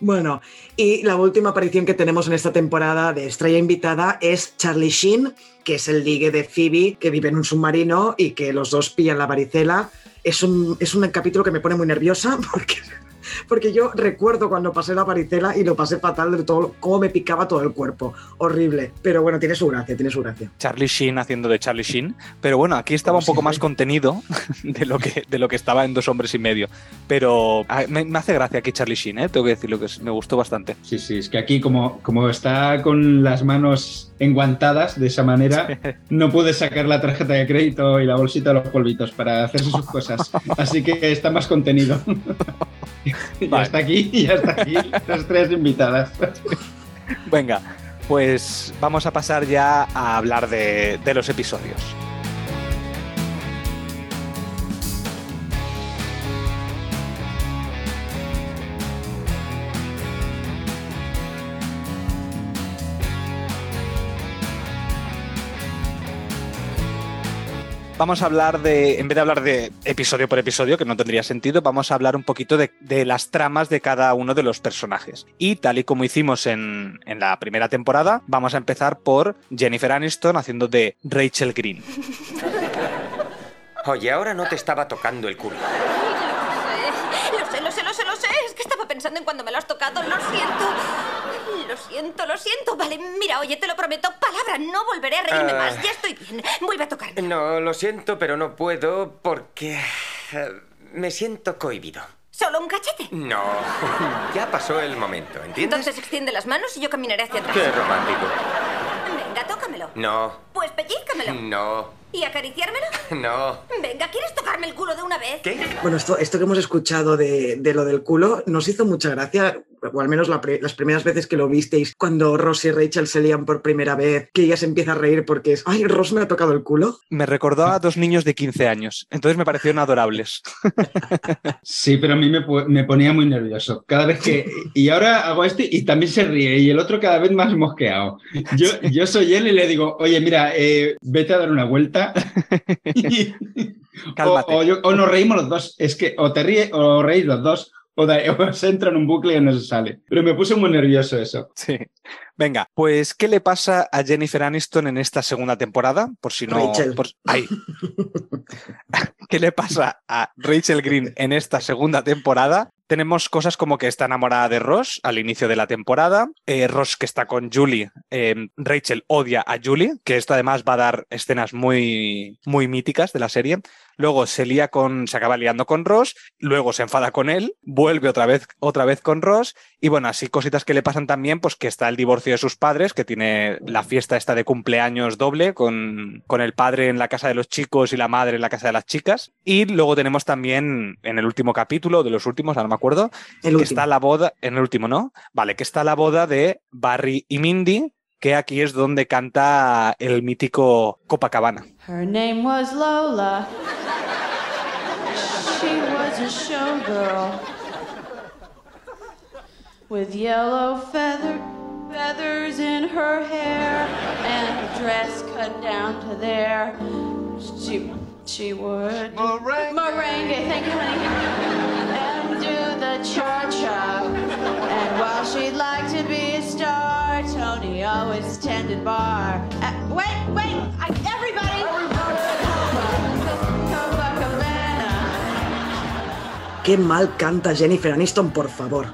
Bueno, y la última aparición que tenemos en esta temporada de Estrella Invitada es Charlie Sheen, que es el ligue de Phoebe, que vive en un submarino y que los dos pillan la varicela. Es un, es un capítulo que me pone muy nerviosa porque, porque yo recuerdo cuando pasé la varicela y lo pasé fatal de todo, cómo me picaba todo el cuerpo. Horrible. Pero bueno, tiene su gracia, tiene su gracia. Charlie Sheen haciendo de Charlie Sheen. Pero bueno, aquí estaba un poco más contenido de lo que, de lo que estaba en Dos Hombres y Medio. Pero ah, me, me hace gracia aquí Charlie Sheen, ¿eh? tengo que decirlo que es- me gustó bastante. Sí, sí, es que aquí como, como está con las manos enguantadas de esa manera, no puede sacar la tarjeta de crédito y la bolsita de los polvitos para hacerse sus cosas. Así que está más contenido. Ya Vale. está aquí, ya está aquí, las tres invitadas. Venga, pues vamos a pasar ya a hablar de, de los episodios. Vamos a hablar de, en vez de hablar de episodio por episodio, que no tendría sentido, vamos a hablar un poquito de, de las tramas de cada uno de los personajes. Y tal y como hicimos en, en la primera temporada, vamos a empezar por Jennifer Aniston haciendo de Rachel Green. Oye, ahora no te estaba tocando el culo. Lo sé, lo sé, lo sé, lo sé. Es que estaba pensando en cuando me lo has tocado. Lo siento. Lo siento, lo siento. Vale, mira, oye, te lo prometo. Palabra, no volveré a reírme Ah. más. Ya estoy bien. Vuelve a tocarme. No, lo siento, pero no puedo porque... eh, me siento cohibido. ¿Solo un cachete? No, ya pasó el momento, ¿entiendes? Entonces extiende las manos y yo caminaré hacia atrás. Qué romántico. Venga, tócamelo. No, Pues pellízcamelo. no. ¿Y acariciármelo? No. Venga, ¿quieres tocarme el culo de una vez? ¿Qué? Bueno, esto, esto que hemos escuchado de, de lo del culo nos hizo mucha gracia, o al menos la las primeras veces que lo visteis, cuando Ross y Rachel se lían por primera vez, que ella se empieza a reír porque es, ay, Ross me ha tocado el culo. Me recordó a dos niños de 15 años, entonces me parecieron adorables. Sí, pero a mí me, ponía muy nervioso. Cada vez que. Y ahora hago esto y también se ríe, y el otro cada vez más mosqueado. Yo, yo soy él y le digo, oye, mira, eh, vete a dar una vuelta. Y- o, Cálmate. o yo- o nos reímos los dos. Es que o te ríes o reís los dos, o, da- o se entra en un bucle y no se sale. Pero me puse muy nervioso eso. Sí. Venga, pues ¿qué le pasa a Jennifer Aniston en esta segunda temporada? Por si no. Rachel. por- Ay. ¿Qué le pasa a Rachel Green en esta segunda temporada? Tenemos cosas como que está enamorada de Ross al inicio de la temporada, eh, Ross que está con Julie, eh, Rachel odia a Julie, que esto además va a dar escenas muy, muy míticas de la serie. Luego se lía con, se acaba liando con Ross, luego se enfada con él, vuelve otra vez, otra vez con Ross, y bueno, así cositas que le pasan también, pues que está el divorcio de sus padres, que tiene la fiesta esta de cumpleaños doble, con, con el padre en la casa de los chicos y la madre en la casa de las chicas. Y luego tenemos también en el último capítulo, de los últimos, ahora no me acuerdo, El que último. está la boda, en el último, ¿no? Vale, que está la boda de Barry y Mindy, que aquí es donde canta el mítico Copacabana. Her name was Lola. She was a showgirl with yellow feather feathers in her hair and a dress cut down to there. She she would Merengue. merengue, thank you, honey, and do the cha cha. And while she'd like to be a star, Always bar. Uh, wait, wait, I, everybody. Qué mal canta Jennifer Aniston, por favor.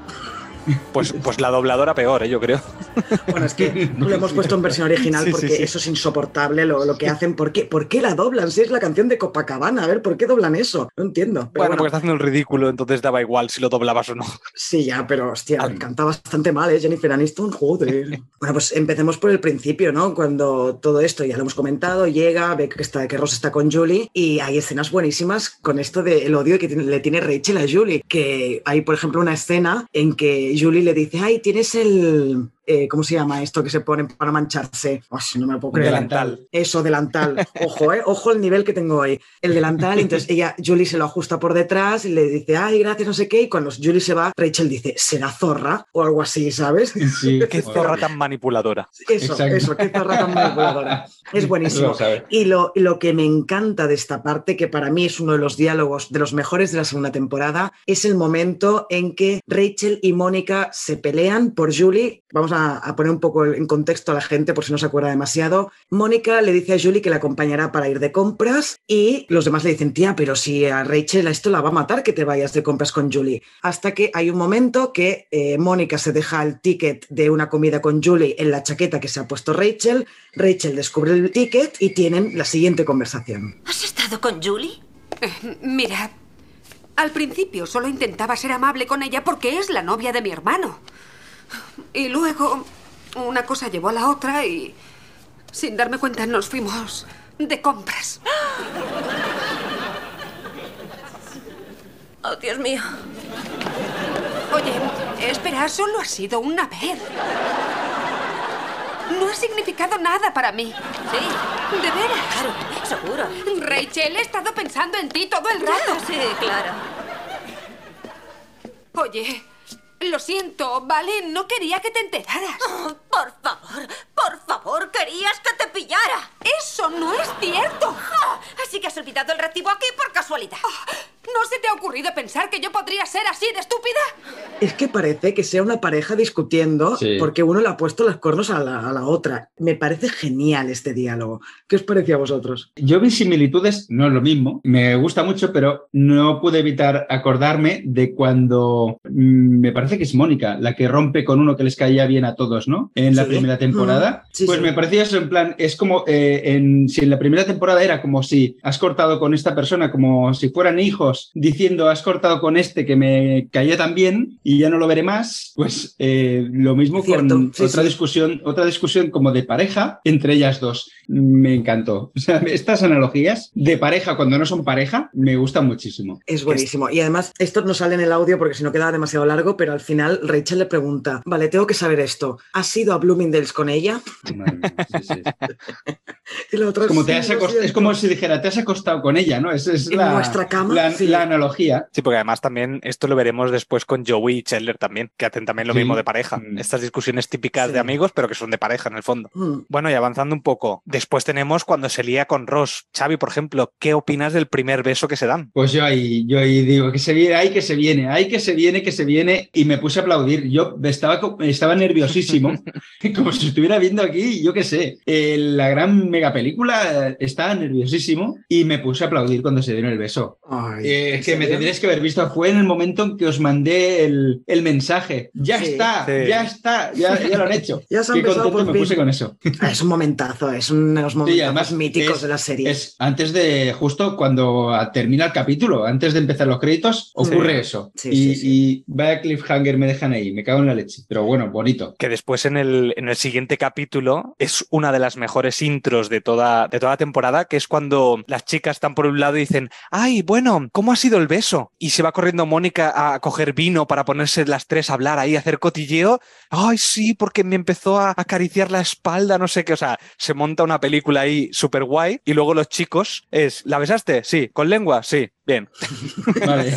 Pues, pues la dobladora peor, ¿eh? yo creo. Bueno, es que lo hemos puesto en versión original Sí, sí, porque sí. eso es insoportable lo, lo que hacen. ¿Por qué? ¿Por qué la doblan? Si es la canción de Copacabana. A ver, ¿por qué doblan eso? No entiendo. Pero Bueno, bueno, porque está haciendo el ridículo, entonces daba igual si lo doblabas o no. Sí, ya, pero hostia, canta bastante mal, ¿eh? Jennifer Aniston, joder. bueno, pues empecemos por el principio, ¿no? Cuando todo esto, ya lo hemos comentado, llega, ve que, está, que Ross está con Julie y hay escenas buenísimas con esto del odio que tiene- le tiene Rachel a Julie. Que hay, por ejemplo, una escena en que Julie le dice, ay, tienes el... eh, ¿Cómo se llama esto que se ponen para mancharse? Ay, no me lo puedo creer. Delantal. Eso, delantal. Ojo, ¿eh? Ojo el nivel que tengo hoy. El delantal, entonces ella, Julie se lo ajusta por detrás y le dice, ay, gracias, no sé qué. Y cuando Julie se va, Rachel dice, ¿será zorra? O algo así, ¿sabes? Sí, Qué zorra tan manipuladora. Eso, Exacto. eso, qué zorra tan manipuladora. Es buenísimo. Vamos a ver. Y lo, y lo que me encanta de esta parte, que para mí es uno de los diálogos de los mejores de la segunda temporada, es el momento en que Rachel y Mónica se pelean por Julie. Vamos a, a poner un poco en contexto a la gente por si no se acuerda demasiado. Mónica le dice a Julie que la acompañará para ir de compras y los demás le dicen, tía, pero si a Rachel a esto la va a matar que te vayas de compras con Julie. Hasta que hay un momento que eh, Mónica se deja el ticket de una comida con Julie en la chaqueta que se ha puesto Rachel. Rachel descubre el ticket y tienen la siguiente conversación. ¿Has estado con Julie? Mira, al principio solo intentaba ser amable con ella porque es la novia de mi hermano. Y luego una cosa llevó a la otra y sin darme cuenta nos fuimos de compras. Oh, Dios mío. Oye, espera, solo ha sido una vez. No ha significado nada para mí. Sí, ¿De veras? claro, seguro. Rachel, he estado pensando en ti todo el rato. Sí, claro. Oye, lo siento, ¿vale? No quería que te enteraras. Oh, por favor, por favor, querías que te pillara. Eso no es cierto. Así que has olvidado el recibo aquí por casualidad. ¿No se te ha ocurrido pensar que yo podría ser así de estúpida? Es que parece que sea una pareja discutiendo Sí. porque uno le ha puesto los cornos a la, a la otra. Me parece genial este diálogo. ¿Qué os parecía a vosotros? Yo vi similitudes, no es lo mismo, me gusta mucho, pero no pude evitar acordarme de cuando mm, me parece que es Mónica, la que rompe con uno que les caía bien a todos, ¿no? En la Sí. primera temporada. Mm, sí, pues sí. me parecía eso, en plan, es como eh, en, si en la primera temporada era como si has cortado con esta persona, como si fueran hijos, diciendo has cortado con este que me caía tan bien, y ya no lo veré más, pues eh, lo mismo con sí, otra sí. discusión, otra discusión como de pareja entre ellas dos. Me encantó. O sea, estas analogías de pareja cuando no son pareja me gustan muchísimo. Es buenísimo. Y además, esto no sale en el audio porque si no queda demasiado largo, pero al final Rachel le pregunta, vale, tengo que saber esto. ¿Has ido a Bloomingdale's con ella? Sí, sí. Y la otra, Como te "Sí, has lo acost- es siento". como si dijera, te has acostado con ella, ¿no? Esa es En la, nuestra cama, la, sí. la analogía. Sí, porque además también esto lo veremos después con Joey y Chandler también, que hacen también lo Sí. mismo de pareja. Mm. Estas discusiones típicas Sí. de amigos, pero que son de pareja en el fondo. Mm. Bueno, y avanzando un poco, después tenemos cuando se lía con Ross. Xavi, por ejemplo, ¿qué opinas del primer beso que se dan? Pues yo ahí, yo ahí digo que se viene, ay que se viene, ay que se viene, que se viene, y me puse a aplaudir. Yo estaba, estaba nerviosísimo, como si estuviera viendo aquí, yo qué sé, eh, la gran mega película, eh, estaba nerviosísimo y me puse a aplaudir cuando se dieron el beso. Ay, Eh, ¿en que me serio? tendríais que haber visto, fue en el momento en que os mandé el, el mensaje. Ya Sí, está, sí. ya está, ya, ya lo han hecho. Ya se han Qué besado contento por me fin. puse con eso. Es un momentazo, es uno de los Sí, momentos además míticos es- de la serie. Es antes de, justo cuando termina el capítulo, antes de empezar los créditos, ocurre eso. Sí, y, sí, sí. y vaya cliffhanger me dejan ahí, me cago en la leche. Pero bueno, bonito. Que después en el, en el siguiente capítulo es una de las mejores intros de toda, de toda la temporada, que es cuando las chicas están por un lado y dicen, ay, bueno, ¿cómo ha sido el beso? Y se va corriendo Mónica a coger vino para ponerse las tres a hablar ahí, a hacer cotilleo. Ay, sí, porque me empezó a acariciar la espalda, no sé qué. O sea, se monta una película ahí súper guay. Y luego los chicos es, ¿la besaste? Sí. ¿Con lengua? Sí. Bien. Vale.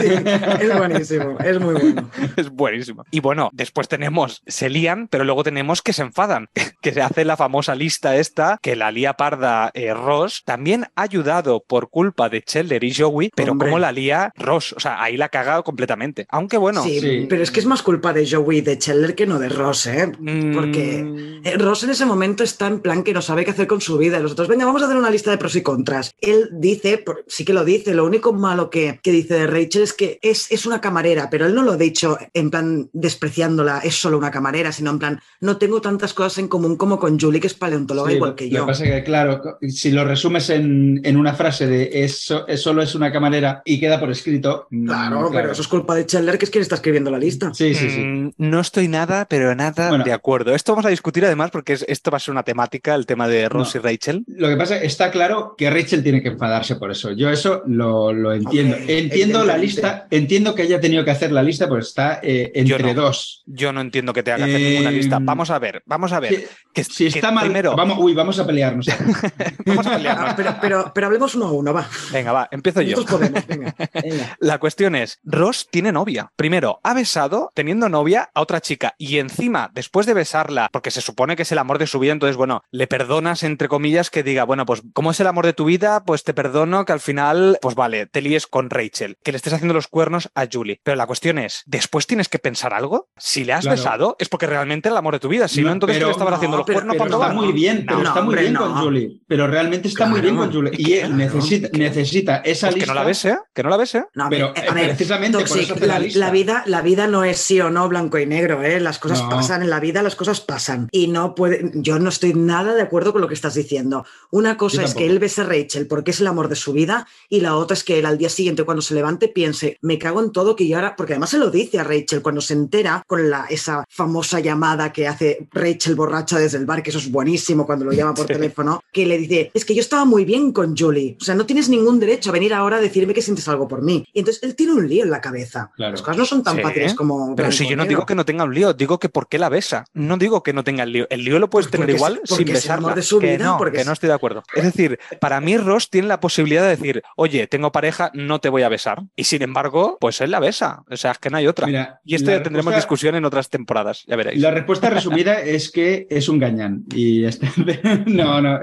Es buenísimo, es muy bueno. es buenísimo. Y bueno, después tenemos, se lían, pero luego tenemos que se enfadan, que se hace la famosa lista esta, que la lía parda eh, Ross, también ayudado por culpa de Chandler y Joey, pero Hombre. como la lía Ross, o sea, ahí la ha cagado completamente. Aunque bueno, sí, sí. pero es que es más culpa de Joey y de Chandler que no de Ross, ¿eh? mm, Porque eh, Ross en ese momento está en plan que no sabe qué hacer con su vida. Y los otros, venga, vamos a hacer una lista de pros y contras. Él dice, sí que lo dice, lo único malo que, que dice de Rachel es que es, es una camarera, pero él no lo ha dicho en plan despreciándola, es solo una camarera, sino en plan, no tengo tantas cosas en común como con Julie, que es paleontóloga Sí, igual lo- que Lo yo. que pasa es que, claro, si lo resumes en, en una frase de eso, es solo es una camarera y queda por escrito. mm, Claro, pero eso es culpa de Chandler, que es quien está escribiendo la lista. Sí, sí, sí. mm, No estoy nada, pero nada Bueno. de acuerdo. Esto vamos a discutir además porque es- esto va a ser una temática, el tema de Ross No. y Rachel. Lo que pasa es que está claro que Rachel tiene que enfadarse por eso. Yo eso lo, lo entiendo. Hombre, entiendo la lista, entiendo que haya tenido que hacer la lista, pues está eh, entre Yo no. dos. Yo no entiendo que te haga hacer Eh, ninguna lista. Vamos a ver, vamos a ver. Si, que, si que está mal, primero, vamos, uy, vamos a pelearnos. vamos a pelearnos. Pero, pero, pero hablemos uno a uno, va. Venga, va, empiezo yo. Nosotros podemos, venga. venga. La cuestión es, Ross tiene novia. Primero, ha besado teniendo novia a otra chica y encima, después de besarla, porque se supone que es el amor de su vida, entonces, bueno, le perdonas, entre comillas, que diga, bueno, pues como es el amor de tu vida, pues te perdono que al final, pues vale, te líes con Rachel, que le estés haciendo los cuernos a Julie. Pero la cuestión es, ¿después tienes que pensar algo? Si le has Claro. besado, es porque realmente era el amor de tu vida. Si no, No, entonces pero- le estabas no, haciendo los pero- cuernos Pero para está muy bien, pero No, está muy hombre, bien no. con Julie. Pero realmente está muy bien con Julie. Y necesita, necesita esa Pues que lista. no la bese, que no la bese. No, Pero, a ver, eh, precisamente por eso la la, lista. la vida, la vida no es sí o no, blanco y negro, ¿eh? Las cosas No. pasan en la vida, las cosas pasan. Y no puede, yo no estoy nada de acuerdo con lo que estás diciendo. Una cosa es que él bese a Rachel porque es el amor de su vida, y la otra es que él al día siguiente, cuando se levante, piense, me cago en todo que yo ahora, porque además se lo dice a Rachel cuando se entera con la, esa famosa llamada que hace Rachel borracha desde el bar, que eso es buenísimo cuando lo llama por Sí. teléfono, que le dice, es que yo estaba muy bien con Julie, o sea, no tienes ningún derecho a venir ahora a decirme que sientes algo por mí. Y entonces él tiene un lío en la cabeza. Claro. Las cosas no son tan Sí, fáciles como... Pero si yo no digo que no tenga un lío, digo que por qué la besa. No digo que no tenga el lío. El lío lo puedes Pues tener es- igual sin besarla. de su que vida, no, porque que es- no estoy de acuerdo. Es decir, para mí Ross tiene la posibilidad de decir, oye, tengo pareja, no te voy a besar. Y sin embargo, pues él la besa. O sea, es que no hay otra. Mira, y esto ya tendremos respuesta- discusión en otras temporadas, ya veréis. La respuesta resumida es que es un gañán. Y ya está. no, no.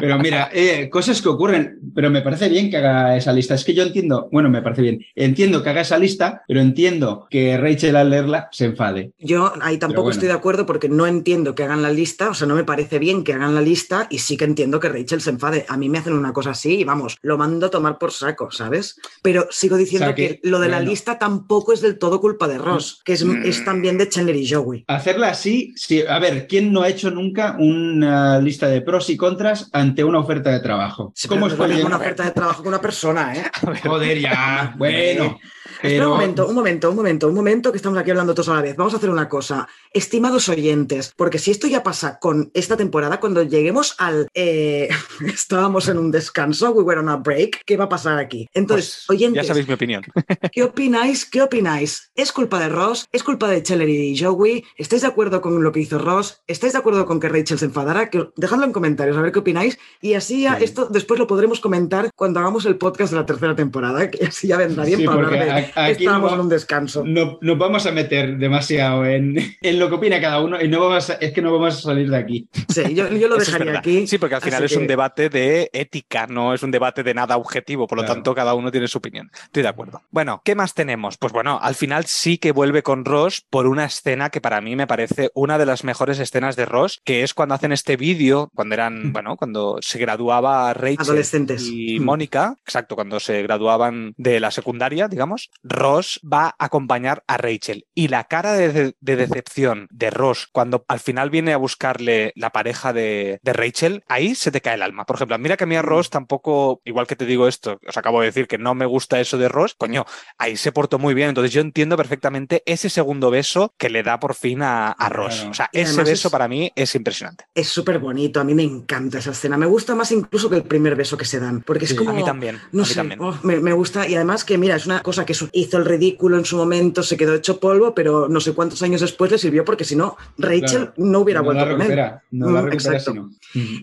Pero mira, eh, cosas que ocurren. Pero me parece bien que haga esa lista. Es que yo entiendo, bueno, me parece bien. Entiendo que haga esa lista, pero entiendo que Rachel al leerla se enfade. Yo ahí tampoco bueno. estoy de acuerdo porque no entiendo que hagan la lista, o sea, no me parece bien que hagan la lista y sí que entiendo que Rachel se enfade. A mí me hacen una cosa así y vamos, lo mando a tomar por saco, ¿sabes? Pero sigo diciendo O sea que, que, lo de la lista tampoco es del todo culpa de Ross, que es, es también de Chandler y Joey. Hacerla así, sí. A ver, ¿quién no ha hecho nunca una lista de pros y contras ante una oferta de trabajo? Sí, ¿Cómo es una oferta de trabajo con una persona, ¿eh? Joder, ya. Bueno. Espera Pero- un momento, un momento, un momento, un momento, que estamos aquí hablando todos a la vez. Vamos a hacer una cosa. Estimados oyentes, porque si esto ya pasa con esta temporada, cuando lleguemos al... eh, estábamos en un descanso, we were on a break, ¿qué va a pasar aquí? Entonces, Pues, oyentes, ya sabéis mi opinión. ¿Qué opináis? ¿Qué opináis? ¿Es culpa de Ross? ¿Es culpa de Cheller y Joey? ¿Estáis de acuerdo con lo que hizo Ross? ¿Estáis de acuerdo con que Rachel se enfadara? Que- Dejadlo en comentarios a ver qué opináis. Y así ya Sí. esto después lo podremos comentar cuando hagamos el podcast de la tercera temporada, que así ya vendrá bien Sí, para hablar de aquí estábamos no- en un descanso. No nos vamos a meter demasiado en, en lo que opina cada uno y no vamos a- es que no vamos a salir de aquí. Sí, yo, yo lo es dejaría aquí. Sí, porque al final Así es un debate de ética, no es un debate de nada objetivo, por lo Claro. tanto cada uno tiene su opinión. Estoy de acuerdo. Bueno, ¿qué más tenemos? Pues bueno, al final sí que vuelve con Ross por una escena que para mí me parece una de las mejores escenas de Ross, que es cuando hacen este vídeo, cuando eran, bueno, cuando se graduaba Rachel Adolescentes. y Mm. Mónica, exacto, cuando se graduaban de la secundaria, digamos, Ross va a acompañar a Rachel. Y la cara de, de- de decepción de Ross cuando al final viene a buscarle la pareja de, de Rachel, ahí se te cae el alma. Por ejemplo, mira que a mí a Ross tampoco, igual que te digo esto, os acabo de decir que no me gusta eso de Ross, coño, ahí se portó muy bien. Entonces yo entiendo perfectamente ese segundo beso que le da por fin a, a Ross. Claro. O sea, ese beso es- para mí es impresionante. Es súper bonito, a mí me encanta esa escena. Me gusta más incluso que el primer beso que se dan, porque es Sí, como... a mí también. No a mí sé, también. oh, me, me gusta y además que mira, es una cosa que hizo el ridículo en su momento, se quedó hecho polvo, pero no sé cuántos años después le sirvió porque si no, Rachel Claro. no hubiera no vuelto la con él. recupera, no la Mm, recupera exacto. si no.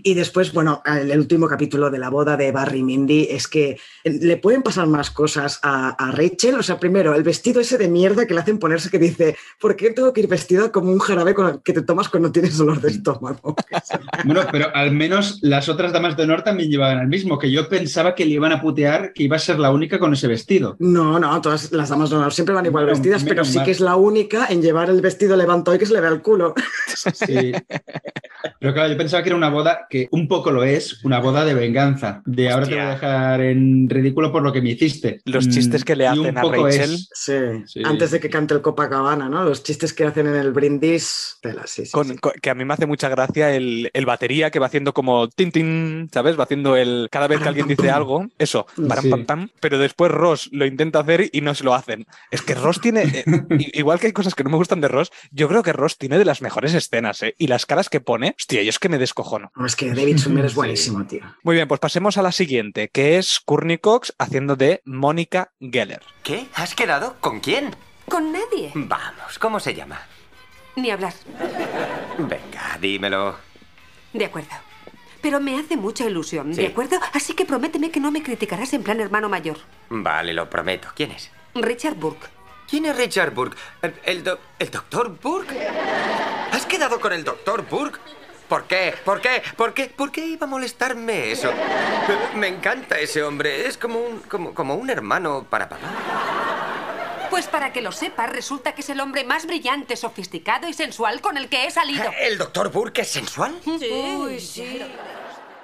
Y después, bueno, el, el último capítulo de la boda de Barry y Mindy es que le pueden pasar más cosas a, a Rachel. O sea, primero, el vestido ese de mierda que le hacen ponerse que dice, ¿por qué tengo que ir vestida como un jarabe con el que te tomas cuando tienes dolor de estómago? Bueno, pero al menos las otras damas de honor también llevaban el mismo, que yo pensaba que le iban a putear que iba a ser la única con ese vestido. No, no, todas las damas de honor siempre van igual Menos- vestidas, pero menos sí mal. que es la única en llevar el vestido levantado y que se le vea el culo. Sí. Pero claro, yo pensaba que era una boda que un poco lo es, una boda de venganza. De ahora te voy a dejar en ridículo por lo que me hiciste. Los Mm, chistes que le y hacen a Rachel. es- Sí, Sí. antes de que cante el Copacabana, ¿no? Los chistes que hacen en el brindis. Tela, sí, sí, Con- sí. con- que a mí me hace mucha gracia el, el batería que va haciendo como tin tin, ¿sabes? Va haciendo el cada vez que alguien dice algo, eso, param, pam, pam, pero después Ross lo intenta hacer y no se lo hacen. Es que Ross tiene, eh, igual que hay cosas que no me gustan de Ross, yo creo que Ross tiene de las mejores escenas, ¿eh? Y las caras que pone, hostia, yo es que me descojono. No, es que David Schwimmer es Sí. buenísimo, tío. Muy bien, pues pasemos a la siguiente, que es Courtney Cox haciendo de Mónica Geller. ¿Qué? ¿Has quedado? ¿Con quién? Con nadie. Vamos, ¿cómo se llama? Ni hablar. Venga, dímelo. De acuerdo. Pero me hace mucha ilusión, Sí. ¿de acuerdo? Así que prométeme que no me criticarás en plan hermano mayor. Vale, lo prometo. ¿Quién es? Richard Burke. ¿Quién es Richard Burke? ¿El, el, do- el doctor Burke? ¿Has quedado con el doctor Burke? ¿Por qué? ¿Por qué? ¿Por qué? ¿Por qué iba a molestarme eso? Me encanta ese hombre. Es como un, como, como un hermano para papá. Pues para que lo sepas, resulta que es el hombre más brillante, sofisticado y sensual con el que he salido. ¿El doctor Burke es sensual? Uy, sí.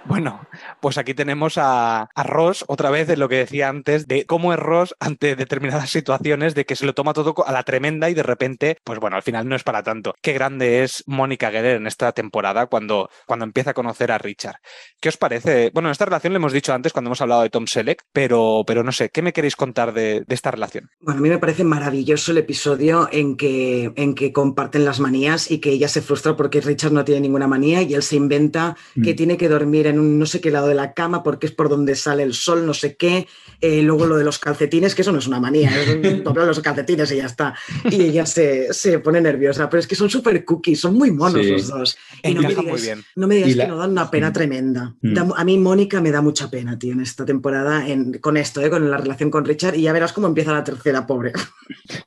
Bueno, pues aquí tenemos a, a Ross, otra vez de lo que decía antes, de cómo es Ross ante determinadas situaciones, de que se lo toma todo a la tremenda y de repente, pues bueno, al final no es para tanto. Qué grande es Mónica Geller en esta temporada cuando, cuando empieza a conocer a Richard. ¿Qué os parece? Bueno, esta relación le hemos dicho antes cuando hemos hablado de Tom Selleck, pero, pero no sé, ¿qué me queréis contar de, de esta relación? Bueno, a mí me parece maravilloso el episodio en que, en que comparten las manías y que ella se frustra porque Richard no tiene ninguna manía y él se inventa que Mm. tiene que dormir en un no sé qué lado de la cama porque es por donde sale el sol, no sé qué. Eh, luego lo de los calcetines, que eso no es una manía, es un de los calcetines y ya está. Y ella se, se pone nerviosa, pero es que son súper cookies, son muy monos Sí. los dos. Y no me digas, muy bien. no me digas Y la- que no dan una pena tremenda. Mm. Da a mí Mónica me da mucha pena, tío, en esta temporada en- con esto, eh, con la relación con Richard y ya verás cómo empieza la tercera, pobre.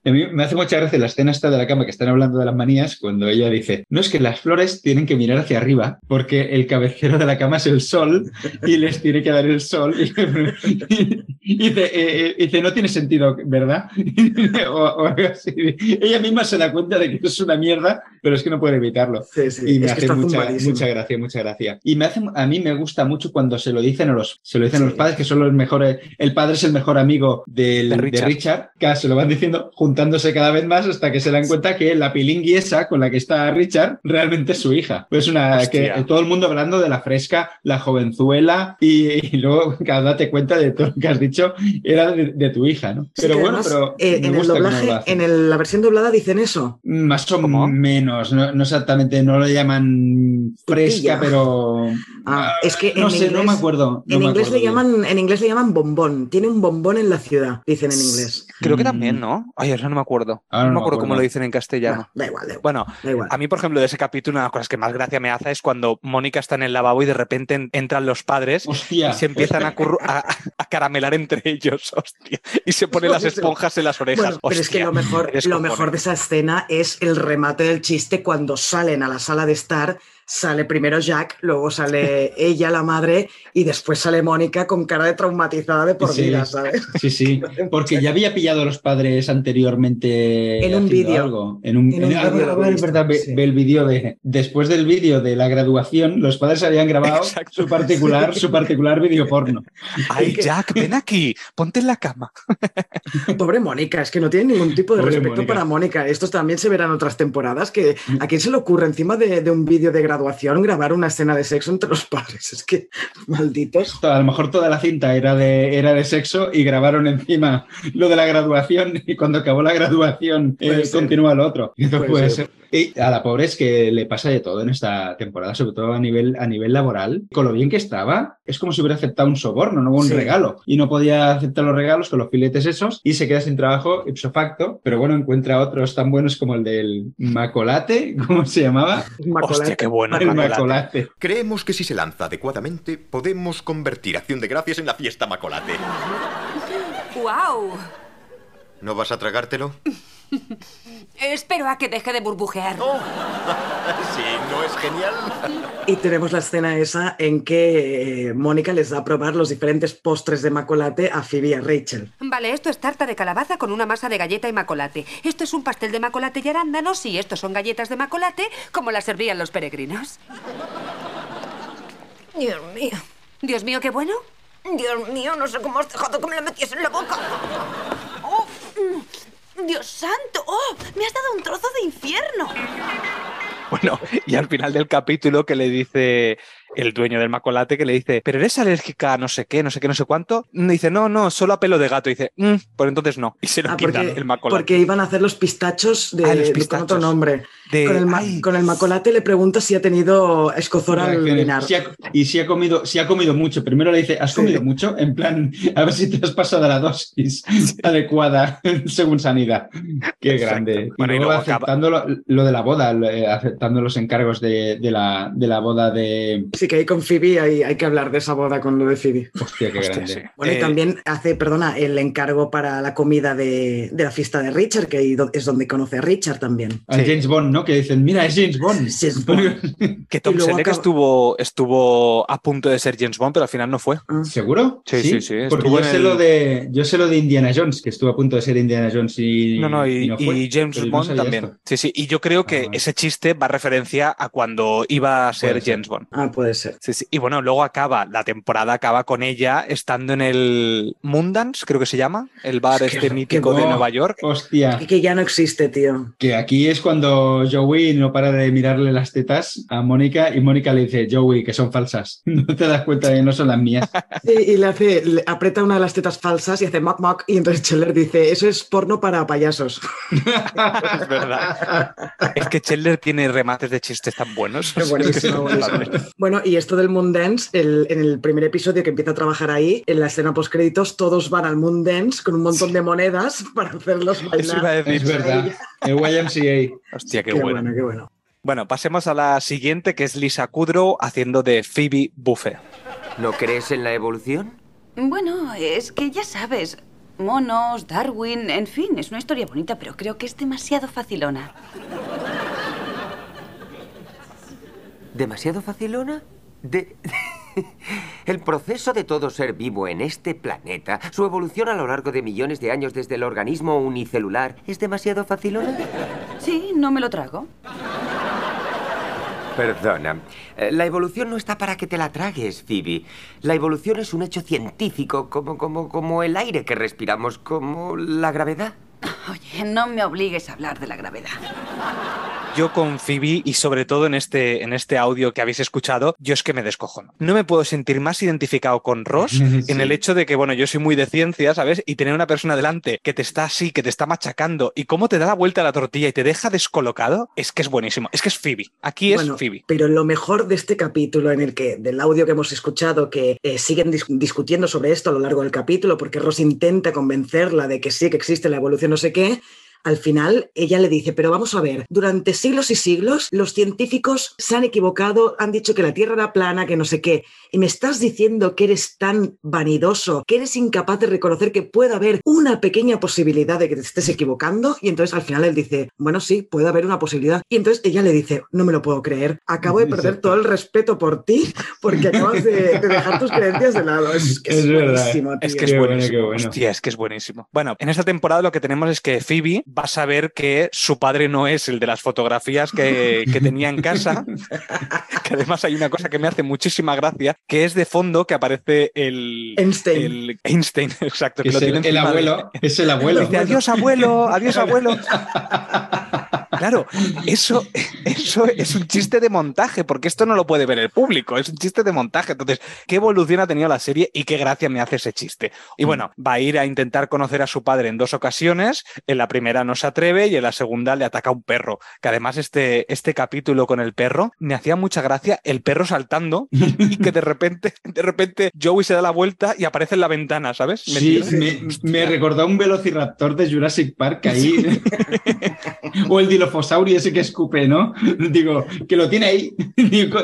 A mí me hace mucha gracia la escena esta de la cama que están hablando de las manías cuando ella dice, no es que las flores tienen que mirar hacia arriba porque el cabecero de la cama es el sol y les tiene que dar el sol. Y, y dice, eh, eh, dice, no tiene sentido, ¿verdad? o, o algo así. Ella misma se da cuenta de que es una mierda, pero es que no puede evitarlo. Sí, sí, Y me es hace mucha, gracia, mucha gracia. Y me hace, a mí me gusta mucho cuando se lo dicen a los, se lo dicen a los padres que son los mejores. El padre es el mejor amigo del, De de Richard. Richard. que se lo van diciendo, juntándose cada vez más hasta que se dan cuenta que la pilingui esa con la que está Richard realmente es su hija. Pues una Hostia. que todo el mundo hablando de la fresca, la jovenzuela y, y luego cada date cuenta de todo lo que has dicho era de, de tu hija, ¿no? Pero bueno, además, pero eh, en el doblaje, en el- la versión doblada dicen eso. Más o ¿Cómo? menos, no, no exactamente, no lo llaman fresca, pero... Ah, es que en no sé, no me acuerdo. no en me inglés acuerdo le bien. llaman, en inglés le llaman bombón. Tiene un bombón en la ciudad, dicen en inglés. Creo que Mm. también, ¿no? Ay, eso no me acuerdo. Ahora no no me me acuerdo cómo acuerdo. lo dicen en castellano. Bueno, da igual, da igual. Bueno, da igual. a mí, por ejemplo, de ese capítulo, una de las cosas que más gracia me hace es cuando Mónica está en el lavabo y de repente en- entran los padres Hostia. y se empiezan a, curru- a- a caramelar entre ellos, hostia. Y se ponen las esponjas en las orejas. Bueno, pero es que lo mejor, lo mejor de esa escena es el remate del chiste cuando salen a la sala de estar. Sale primero Jack, luego sale ella, la madre, y después sale Mónica con cara de traumatizada de por Sí. vida, ¿sabes? Sí, sí, porque ya había pillado a los padres anteriormente En un vídeo. algo. En un, En un en- visto, verdad, sí. ve el vídeo de después del vídeo de la graduación, los padres habían grabado Exacto. su particular, su particular vídeo porno. Ay, Jack, ven aquí, ponte en la cama. Pobre Mónica, es que no tiene ningún tipo de Pobre respeto Mónica. para Mónica. Estos también se verán otras temporadas. Que ¿A quién se le ocurre encima de, de un vídeo de graduación grabar una escena de sexo entre los padres? Es que malditos. A lo mejor toda la cinta era de, era de sexo y grabaron encima lo de la graduación y cuando acabó la graduación eh, continúa lo otro. Eso Puede puede ser. ser. Y a la pobre es que le pasa de todo en esta temporada, sobre todo a nivel, a nivel laboral. Con lo bien que estaba, es como si hubiera aceptado un soborno, no un Sí. regalo. Y no podía aceptar los regalos con los filetes esos y se queda sin trabajo ipso facto. Pero bueno, encuentra otros tan buenos como el del macolate, ¿cómo se llamaba? Hostia, qué bueno. El Macolate. macolate. Creemos que si se lanza adecuadamente, podemos convertir Acción de Gracias en la fiesta Macolate. ¡Wow! ¿No vas a tragártelo? Espero a que deje de burbujear. Sí, ¿no es genial? Y tenemos la escena esa en que eh, Mónica les da a probar los diferentes postres de macolate a Phoebe y a Rachel. Vale, esto es tarta de calabaza con una masa de galleta y macolate. Esto es un pastel de macolate y arándanos y estos son galletas de macolate como las servían los peregrinos. Dios mío. Dios mío, qué bueno. Dios mío, no sé cómo has dejado que me la metiese en la boca. Oh, Dios santo. Oh, me has dado un trozo de infierno. Bueno, y al final del capítulo que le dice el dueño del macolate, que le dice, pero eres alérgica a no sé qué, no sé qué, no sé cuánto. Dice, no, no, solo a pelo de gato. dice, "Mm, pues entonces no. Y se lo Ah, porque, el macolate. porque iban a hacer los pistachos, de, Ah, los pistachos. con otro nombre. De- con, el ma- con el macolate le pregunta si ha tenido escozor al orinar. Si y si ha comido, si ha comido mucho. Primero le dice, ¿has comido mucho? En plan, a ver si te has pasado la dosis adecuada según sanidad. Qué Exacto. grande. Y Bueno, y luego luego acaba- aceptando lo, lo de la boda, eh, aceptando los encargos de, de la, de la boda de. Sí, que ahí con Phoebe hay, hay que hablar de esa boda con lo de Phoebe. Hostia, qué Hostia, grande. sí. Bueno, y Eh, también hace, perdona, el encargo para la comida de, de la fiesta de Richard, que ahí es donde conoce a Richard también. Sí. James Bond, ¿no? Que dicen, mira, es James Bond. James Bond. Que Tom Selleck acaba- estuvo, estuvo a punto de ser James Bond, pero al final no fue. ¿Seguro? Sí, sí, sí, Porque estuvo yo en sé, el- lo de, yo sé lo de Indiana Jones, que estuvo a punto de ser Indiana Jones y. No, no, y, no fue. y James no Bond también. esto. Sí, sí. Y yo creo que Ah, vale. ese chiste va a referencia a cuando iba a ser. James Bond. Ah, puede ser. Sí, sí. Y bueno, luego acaba, la temporada acaba con ella estando en el Mundance, creo que se llama, el bar Es que- este mítico de Nueva York. Hostia. Y que ya no existe, tío. Que aquí es cuando Joey no para de mirarle las tetas a Mónica y Mónica le dice, Joey, que son falsas. No te das cuenta de que no son las mías. Sí, y le hace, le aprieta una de las tetas falsas y hace mock mock. Y entonces Scheller dice, eso es porno para payasos. Es verdad. Es que Chandler tiene remates de chistes tan buenos. Qué Es que buenísimo, buenísimo. Bueno, y esto del Moondance, el, en el primer episodio que empieza a trabajar ahí, en la escena post créditos, todos van al Moondance con un montón de monedas para hacerlos Eso iba a bailar. Es decir. verdad. El YMCA. Hostia, qué, Qué bueno. bueno, qué bueno. Bueno, pasemos a la siguiente, que es Lisa Kudrow haciendo de Phoebe Buffet. ¿No crees en la evolución? Bueno, es que ya sabes, monos, Darwin, en fin, es una historia bonita, pero creo que es demasiado facilona. ¿Demasiado facilona? De... El proceso de todo ser vivo en este planeta, su evolución a lo largo de millones de años desde el organismo unicelular, ¿es demasiado facilona? Sí, no me lo trago. Perdona. eh, La evolución no está para que te la tragues, Phoebe. La evolución es un hecho científico, como, como, como el aire que respiramos, como la gravedad. Oye, no me obligues a hablar de la gravedad. Yo con Phoebe y sobre todo en este, en este audio que habéis escuchado, yo es que me descojono. No me puedo sentir más identificado con Ross en el hecho de que, bueno, yo soy muy de ciencia, ¿sabes? Y tener una persona delante que te está así, que te está machacando y cómo te da la vuelta a la tortilla y te deja descolocado, es que es buenísimo. Es que es Phoebe. Aquí es Bueno, Phoebe. Pero lo mejor de este capítulo, en el que, del audio que hemos escuchado, que eh, siguen dis- discutiendo sobre esto a lo largo del capítulo, porque Ross intenta convencerla de que sí, que existe la evolución, no sé qué. Al final, ella le dice, pero vamos a ver, durante siglos y siglos los científicos se han equivocado, han dicho que la Tierra era plana, que no sé qué, y me estás diciendo que eres tan vanidoso, que eres incapaz de reconocer que puede haber una pequeña posibilidad de que te estés equivocando, y entonces al final él dice, bueno, sí, puede haber una posibilidad. Y entonces ella le dice, no me lo puedo creer, acabo de perder todo el respeto por ti porque acabas de, de dejar tus creencias de lado. Es, que es, Es verdad, buenísimo, Es que es bueno, buenísimo. qué bueno. Hostia, es que es buenísimo. Bueno, en esta temporada lo que tenemos es que Phoebe va a saber que su padre no es el de las fotografías que, que tenía en casa. que además hay una cosa que me hace muchísima gracia, que es de fondo que aparece el Einstein. el Einstein, exacto, que Es lo tiene el, el encima de- abuelo, es el abuelo. Dice, adiós abuelo, adiós abuelo. Claro, eso, eso es un chiste de montaje, porque esto no lo puede ver el público, es un chiste de montaje. Entonces, ¿qué evolución ha tenido la serie y qué gracia me hace ese chiste? Y bueno, va a ir a intentar conocer a su padre en dos ocasiones, en la primera no se atreve y en la segunda le ataca un perro, que además este, este capítulo con el perro me hacía mucha gracia el perro saltando y que de repente, de repente Joey se da la vuelta y aparece en la ventana, ¿sabes? Sí, me, me recordó a un velociraptor de Jurassic Park ahí. o el dilofosaurio ese que escupe, ¿no? Digo, que lo tiene ahí.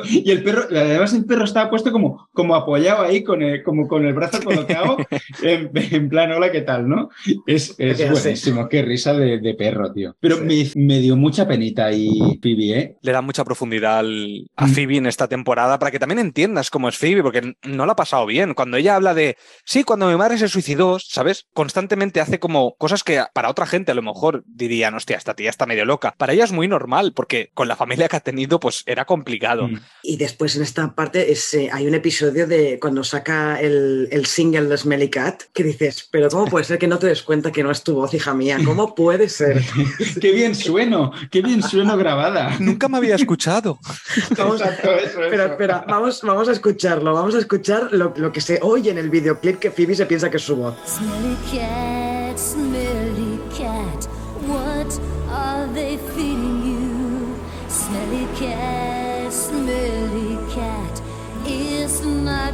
Y el perro, además el perro estaba puesto como, como apoyado ahí, con el, como con el brazo colocado, en, en plan, hola, ¿qué tal, no? Es, buenísimo, qué risa de, de perro, tío. Pero Sí. me, me dio mucha penita ahí, Phoebe, ¿eh? le da mucha profundidad al- a Mm. Phoebe en esta temporada para que también entiendas cómo es Phoebe, porque no la ha pasado bien. Cuando ella habla de, sí, cuando mi madre se suicidó, ¿sabes? Constantemente hace como cosas que para otra gente a lo mejor dirían, hostia, esta tía está medio loca. Para ella es muy normal, porque con la familia que ha tenido, pues era complicado. Mm. Y después en esta parte es, eh, hay un episodio de cuando saca el, el single de Smelly Cat que dices, pero ¿cómo puede ser que no te des cuenta que no es tu voz, hija mía? ¿Cómo puede ser? ¡Qué bien sueno! ¡Qué bien sueno grabada! Nunca me había escuchado. Vamos, Exacto, eso, espera, eso. espera, vamos, vamos a escucharlo, vamos a escuchar lo, lo que se oye en el videoclip que Phoebe se piensa que es su voz. Smelly cat, smelly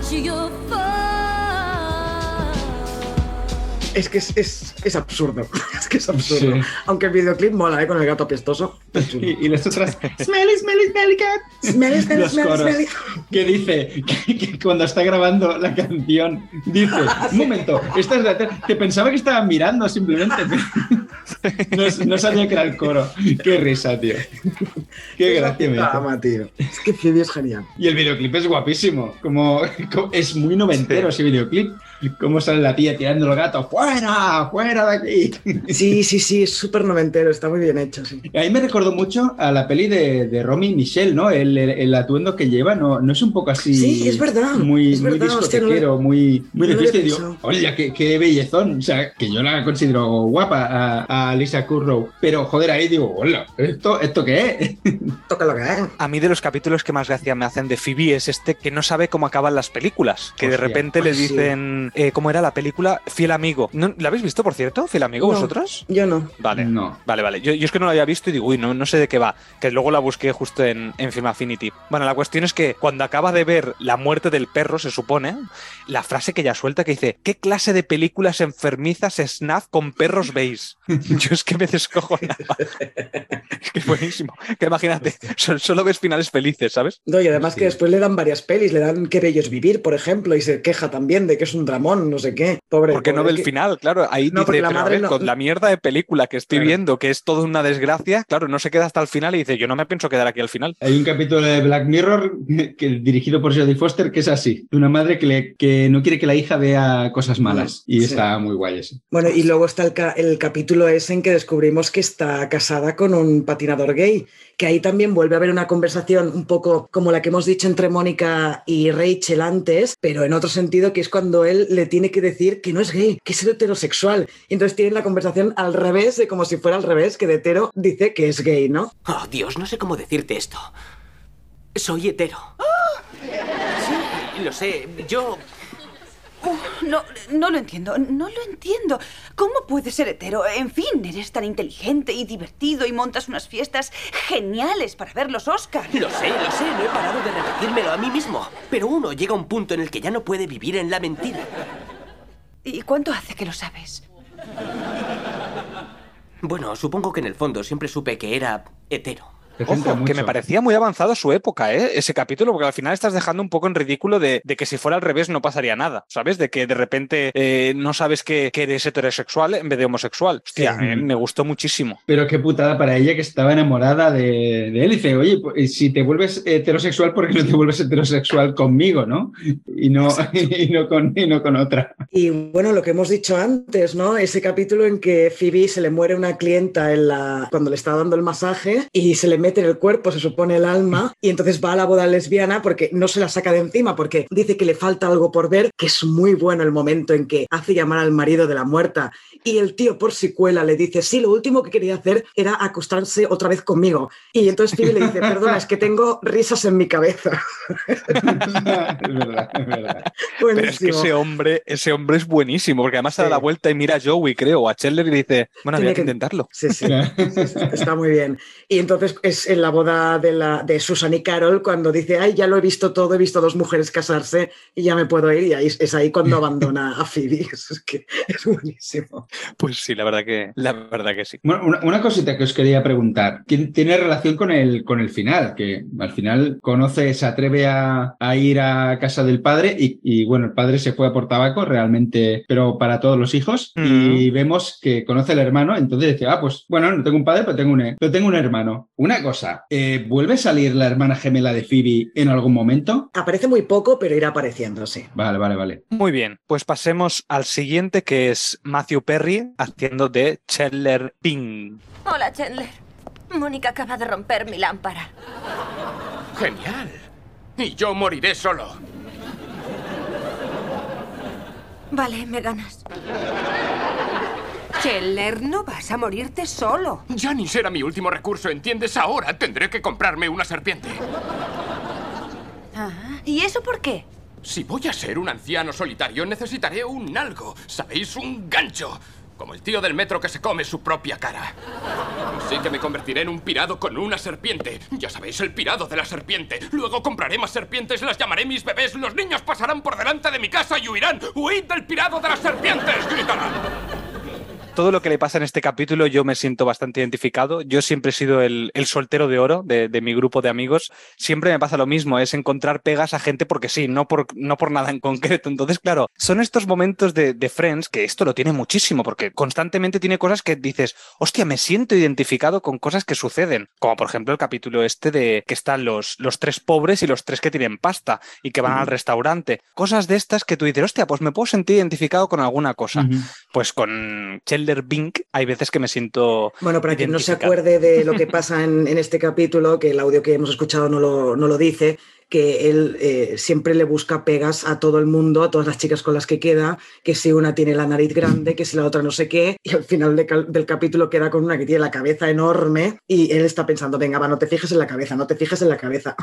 not your fault. Es que es, es, es absurdo, es que es absurdo. Sí. Aunque el videoclip mola, ¿eh? Con el gato apestoso. Y, y las otras, smelly, smelly, smelly cat. Smelly, smelly, Los smelly, coros. smelly. Que dice que, que cuando está grabando la canción, dice: Un momento, esta es la te, pensaba que estaban mirando simplemente. No, no sabía que era el coro. Qué risa, tío. Qué gracia me ama, tío. Es que Phoebe es genial. Y el videoclip es guapísimo. Como, como- es muy noventero ese videoclip. Cómo sale la tía tirando el gato. ¡Fuera! ¡Fuera de aquí! Sí, sí, sí, es súper noventero, está muy bien hecho, sí. A mí me recordó mucho a la peli de, de Romy y Michelle, ¿no? El, el- el atuendo que lleva, ¿no? No es un poco así. Sí, es verdad, Muy, es muy verdad, hostia, no lo- discotequero, muy, muy de no digo, oye, qué, qué bellezón. O sea, que yo la considero guapa a, a Lisa Kudrow. Pero joder, ahí digo, hola, ¿esto, ¿esto qué es? Toca lo que es. A mí de los capítulos que más gracia me hacen de Phoebe es este que no sabe cómo acaban las películas. Que de repente le pues sí. Eh, ¿cómo era la película? Fiel Amigo. ¿No, ¿La habéis visto, por cierto? Fiel Amigo, No. vosotros? Yo no. Vale. No. Vale, vale. Yo, yo es que no lo había visto y digo, uy, no, no sé de qué va. Que luego la busqué justo en, en Film Affinity. Bueno, la cuestión es que cuando acaba de ver la muerte del perro, se supone, la frase que ella suelta que dice, ¿qué clase de películas enfermizas snaf con perros veis? Yo es que me descojonaba. es que es buenísimo. Que imagínate, so- solo ves finales felices, ¿sabes? No, y además Sí. que después le dan varias pelis, le dan Qué bello es vivir, por ejemplo, y se queja también de que es un no sé qué. Pobre. Porque no ve pobre, el que- final, claro. Ahí No, dice, la pero a madre ver, no- con la mierda de película que estoy Claro. viendo, que es toda una desgracia, claro, no se queda hasta el final y dice, yo no me pienso quedar aquí al final. Hay un capítulo de Black Mirror que, dirigido por Jodie Foster que es así: de una madre que, le- que no quiere que la hija vea cosas malas. Y Sí. está muy guay ese. Bueno, y luego está el, ca- el capítulo ese en que descubrimos que está casada con un patinador gay, que ahí también vuelve a haber una conversación un poco como la que hemos dicho entre Mónica y Rachel antes, pero en otro sentido, que es cuando él le tiene que decir que no es gay, que es heterosexual. Y entonces tienen la conversación al revés, de como si fuera al revés, que de hetero dice que es gay gay, ¿no? Oh, Dios, no sé cómo decirte esto. Soy hetero. Sí, lo sé. Yo... Uh, no, no lo entiendo, no lo entiendo. ¿Cómo puedes ser hetero? En fin, eres tan inteligente y divertido y montas unas fiestas geniales para ver los Oscars. Lo sé, lo sé, no he parado de repetírmelo a mí mismo. Pero uno llega a un punto en el que ya no puede vivir en la mentira. ¿Y cuánto hace que lo sabes? Bueno, supongo que en el fondo siempre supe que era hetero. Ojo, que me parecía muy avanzado a su época, ¿eh? ese capítulo, porque al final estás dejando un poco en ridículo de, de que si fuera al revés no pasaría nada, ¿sabes? De que de repente eh, no sabes que, que, eres heterosexual en vez de homosexual. Hostia, sí. eh, me gustó muchísimo. Pero qué putada para ella que estaba enamorada de, de él. Y dice, oye, pues, si te vuelves heterosexual, ¿por qué no te vuelves heterosexual conmigo, no? Y no, y no, con, y no con otra. Y bueno, lo que hemos dicho antes, ¿no? Ese capítulo en que Phoebe se le muere una clienta en la, cuando le está dando el masaje y se le mete en el cuerpo, se supone el alma, y entonces va a la boda lesbiana porque no se la saca de encima, porque dice que le falta algo por ver, que es muy bueno el momento en que hace llamar al marido de la muerta y el tío por secuela le dice, sí, lo último que quería hacer era acostarse otra vez conmigo. Y entonces Phoebe le dice, perdona, es que tengo risas en mi cabeza. es verdad, es verdad. Pero es que ese hombre, ese hombre es buenísimo, porque además se da la vuelta y mira a Joey, creo, o a Chandler y le dice, bueno, había que, que intentarlo. Sí, sí, está muy bien. Y entonces es en la boda de, la, de Susan y Carol cuando dice, ay, ya lo he visto todo, he visto dos mujeres casarse y ya me puedo ir. Y ahí, es ahí cuando abandona a Phoebe. Es que es buenísimo. Pues sí, la verdad que, la verdad que sí. Bueno, una, una, cosita que os quería preguntar. Tiene relación con el, con el final, que al final conoce, se atreve a, a ir a casa del padre y, y, bueno, el padre se fue a por tabaco realmente, pero para todos los hijos. Mm. Y vemos que conoce al hermano, entonces dice, ah, pues bueno, no tengo un padre, pero tengo un, pero tengo un hermano. Una cosa, eh, ¿vuelve a salir la hermana gemela de Phoebe en algún momento? Aparece muy poco, pero irá apareciendo, sí. Vale, vale, vale. Muy bien, pues pasemos al siguiente que es Matthew Perry haciendo de Chandler Ping. Hola, Chandler. Mónica acaba de romper mi lámpara. Genial. Y yo moriré solo. Vale, me ganas. Chandler, no vas a morirte solo. Janice era mi último recurso, ¿entiendes? Ahora tendré que comprarme una serpiente. Ah, ¿Y eso por qué? Si voy a ser un anciano solitario, necesitaré un algo. ¿Sabéis? Un gancho. Como el tío del metro que se come su propia cara. Así que me convertiré en un pirado con una serpiente. Ya sabéis, el pirado de la serpiente. Luego compraré más serpientes, las llamaré mis bebés. Los niños pasarán por delante de mi casa y huirán. ¡Huid del pirado de las serpientes! ¡Gritarán! Todo lo que le pasa en este capítulo yo me siento bastante identificado. Yo siempre he sido el, el soltero de oro de, de, mi grupo de amigos. Siempre me pasa lo mismo, es encontrar pegas a gente porque sí, no por, no por nada en concreto. Entonces, claro, son estos momentos de, de Friends que esto lo tiene muchísimo porque constantemente tiene cosas que dices, hostia, me siento identificado con cosas que suceden. Como por ejemplo el capítulo este de que están los, los tres pobres y los tres que tienen pasta y que van uh -huh. al restaurante. Cosas de estas que tú dices, hostia, pues me puedo sentir identificado con alguna cosa. Uh -huh. Pues con Bink, hay veces que me siento. Bueno, para quien no se acuerde de lo que pasa en, en, este capítulo, que el audio que hemos escuchado no lo, no lo dice, que él eh, siempre le busca pegas a todo el mundo, a todas las chicas con las que queda, que si una tiene la nariz grande, que si la otra no sé qué, y al final de, del capítulo queda con una que tiene la cabeza enorme y él está pensando, venga, va, no te fijes en la cabeza, no te fijes en la cabeza.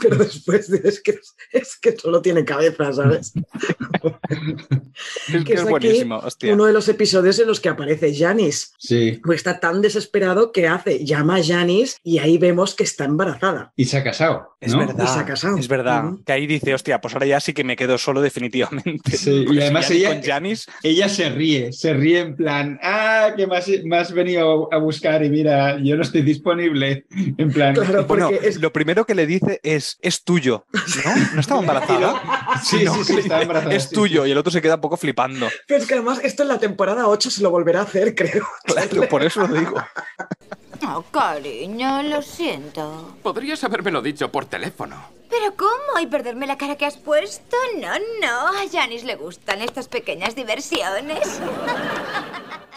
Pero después es que, es que solo tiene cabeza, ¿sabes? es que es buenísimo, hostia. Uno de los episodios en los que aparece Janis. Sí. Pues está tan desesperado que hace, llama a Janis y ahí vemos que está embarazada. Y se ha casado. Es verdad. Y se ha casado. Es verdad. Uh -huh. Que ahí dice, hostia, pues ahora ya sí que me quedo solo definitivamente. Sí, y además si ella, con Janis... ella se ríe, se ríe en plan, ah, que me has, me has venido a buscar y mira, yo no estoy disponible. En plan. Claro, bueno, es... lo primero que le dice es, es tuyo. ¿No? ¿No estaba embarazada? sí, sí, sí, estaba embarazada. Es tuyo, y el otro se queda un poco flipando. Pero es que además esto en la temporada 8 se lo volverá a hacer, creo. Claro, por eso lo digo. Oh, cariño, lo siento. Podrías habérmelo dicho por teléfono. ¿Pero cómo? ¿Y perderme la cara que has puesto? No, no. A Janis le gustan estas pequeñas diversiones.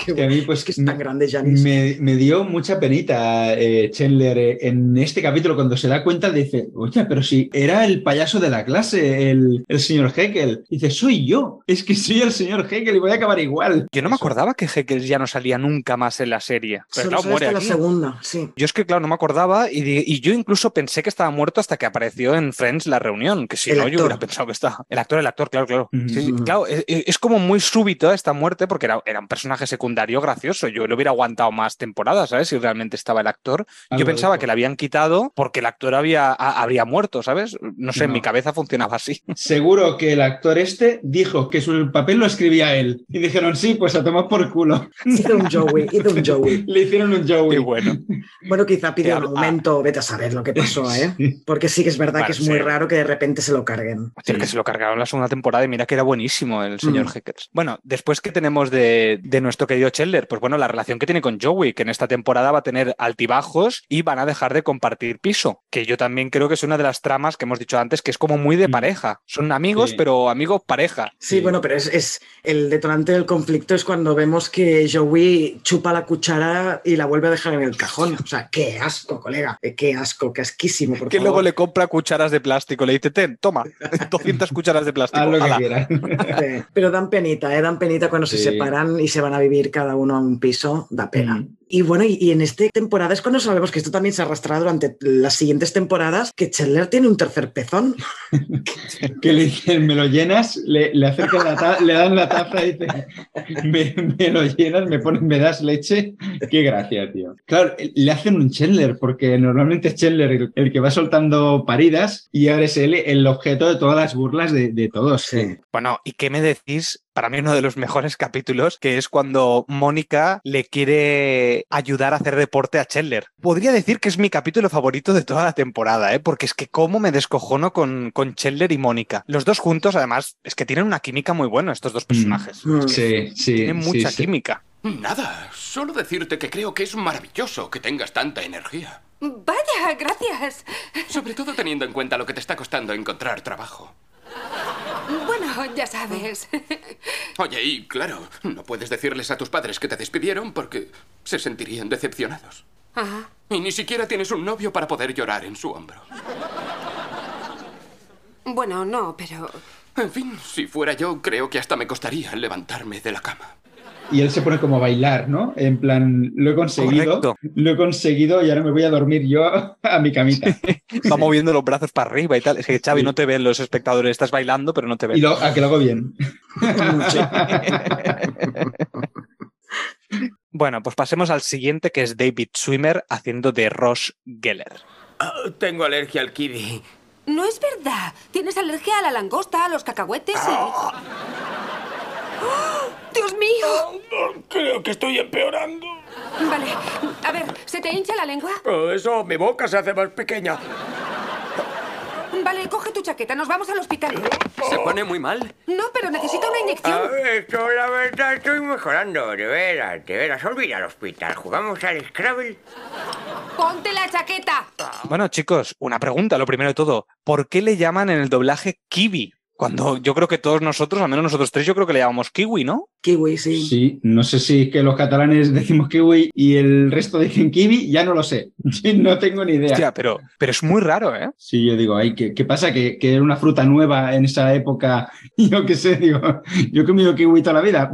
Qué Que a mí, pues, es que es tan grande, Janis. Me, me dio mucha penita eh, Chandler eh, en este capítulo cuando se da cuenta, dice, oye, pero si era el payaso de la clase, el, el señor Heckel. Dice, soy yo, es que soy el señor Heckel y voy a acabar igual. Yo no me acordaba que Heckles ya no salía nunca más en la serie. Pero Solo claro, muere la aquí. Segunda, sí. Yo es que, claro, no me acordaba y, yo incluso pensé que estaba muerto hasta que apareció en Friends la reunión, que si El no, yo actor. hubiera pensado que estaba. El actor, el actor, claro, claro. Ujú. Sí, sí, Ujú. claro, es, es como muy súbito esta muerte porque era, era un personaje secundario gracioso. Yo lo hubiera aguantado más temporadas, ¿sabes? Si realmente estaba el actor. Algo Yo pensaba que le habían quitado porque el actor había, a- habría muerto, ¿sabes? No sé, en mi cabeza funcionaba así. Seguro que el actor este dijo que su papel lo escribía él. Y dijeron, sí, pues a tomar por culo. Hizo un Joey, hizo un Joey. Le hicieron un Joey. Y bueno. Bueno, quizá pidió Eh, un ah. aumento, vete a saber lo que pasó, ¿eh? Sí. Porque sí que es verdad Vale, que es muy sí. raro que de repente se lo carguen. Es decir, que se lo cargaron la segunda temporada y mira que era buenísimo el señor Mm. Heckers. Bueno, después que tenemos de, de nuestro querido Chandler, pues bueno, la relación que tiene con Joey, que en esta temporada va a tener altibajos y van a dejar de compartir piso, que yo también creo que es una de las tramas que hemos dicho antes, que es como muy de Mm. pareja. Son amigos, Sí. pero amigos pareja. Sí, Sí. bueno, pero es, es el detonante del conflicto es cuando vemos que Joey chupa la cuchara y la vuelve a dejar en el cajón. O sea, qué asco, colega. Eh, Qué asco, qué asquísimo, por Que favor. luego le compra cucharas de plástico, le dice, ten, toma, 200 cucharas de plástico. Haz lo que ala". quieras. Sí, Pero dan penita, ¿eh? Dan penita cuando se separan y se van a vivir cada uno a un piso. Da pena. Mm. Y bueno, y, y en esta temporada es cuando sabemos que esto también se arrastrará durante las siguientes temporadas, que Chandler tiene un tercer pezón. que le dicen, me lo llenas, le, le acercan la ta- le dan la taza y dice, me, me lo llenas, me pones, me das leche. Qué gracia, tío. Claro, le hacen un Chandler, porque normalmente es Chandler el, el que va soltando paridas y ahora es él el objeto de todas las burlas de, de todos. Sí. Bueno, ¿y qué me decís? Para mí uno de los mejores capítulos, que es cuando Mónica le quiere ayudar a hacer deporte a Chandler. Podría decir que es mi capítulo favorito de toda la temporada, ¿eh? porque es que cómo me descojono con, con Chandler y Mónica. Los dos juntos, además, es que tienen una química muy buena estos dos personajes. Mm. Sí, sí. Tienen sí, mucha sí. química. Nada, solo decirte que creo que es maravilloso que tengas tanta energía. Vaya, gracias. Sobre todo teniendo en cuenta lo que te está costando encontrar trabajo. Ya sabes. Oye, y claro, no puedes decirles a tus padres que te despidieron porque se sentirían decepcionados. Ajá. Y ni siquiera tienes un novio para poder llorar en su hombro. Bueno, no, pero... En fin, si fuera yo, creo que hasta me costaría levantarme de la cama. Y él se pone como a bailar, ¿no? En plan, lo he conseguido, Correcto. lo he conseguido y ahora me voy a dormir yo a mi camita. Va moviendo los brazos para arriba y tal. Es que Xavi Sí. no te ven los espectadores, estás bailando, pero no te ven. Y lo, a que lo hago bien. Bueno, pues pasemos al siguiente, que es David Swimmer haciendo de Ross Geller. Ah, tengo alergia al kiwi. No es verdad. Tienes alergia a la langosta, a los cacahuetes y... ¡Dios mío! Creo que estoy empeorando. Vale. A ver, ¿se te hincha la lengua? Oh, eso, mi boca se hace más pequeña. Vale, coge tu chaqueta, nos vamos al hospital. ¿Se pone muy mal? No, pero necesita una inyección. A ver, yo la verdad estoy mejorando, de veras, de veras. Olvida el hospital, jugamos al Scrabble. ¡Ponte la chaqueta! Bueno, chicos, una pregunta, lo primero de todo. ¿Por qué le llaman en el doblaje kiwi? Cuando yo creo que todos nosotros, al menos nosotros tres, yo creo que le llamamos kiwi, ¿no? Kiwi, sí. Sí, no sé si es que los catalanes decimos kiwi y el resto dicen kiwi, ya no lo sé. No tengo ni idea. Hostia, pero, pero es muy raro, ¿eh? Sí, yo digo, ay, ¿qué, qué pasa? ¿Que, que era una fruta nueva en esa época. Yo qué sé, digo, yo he comido kiwi toda la vida.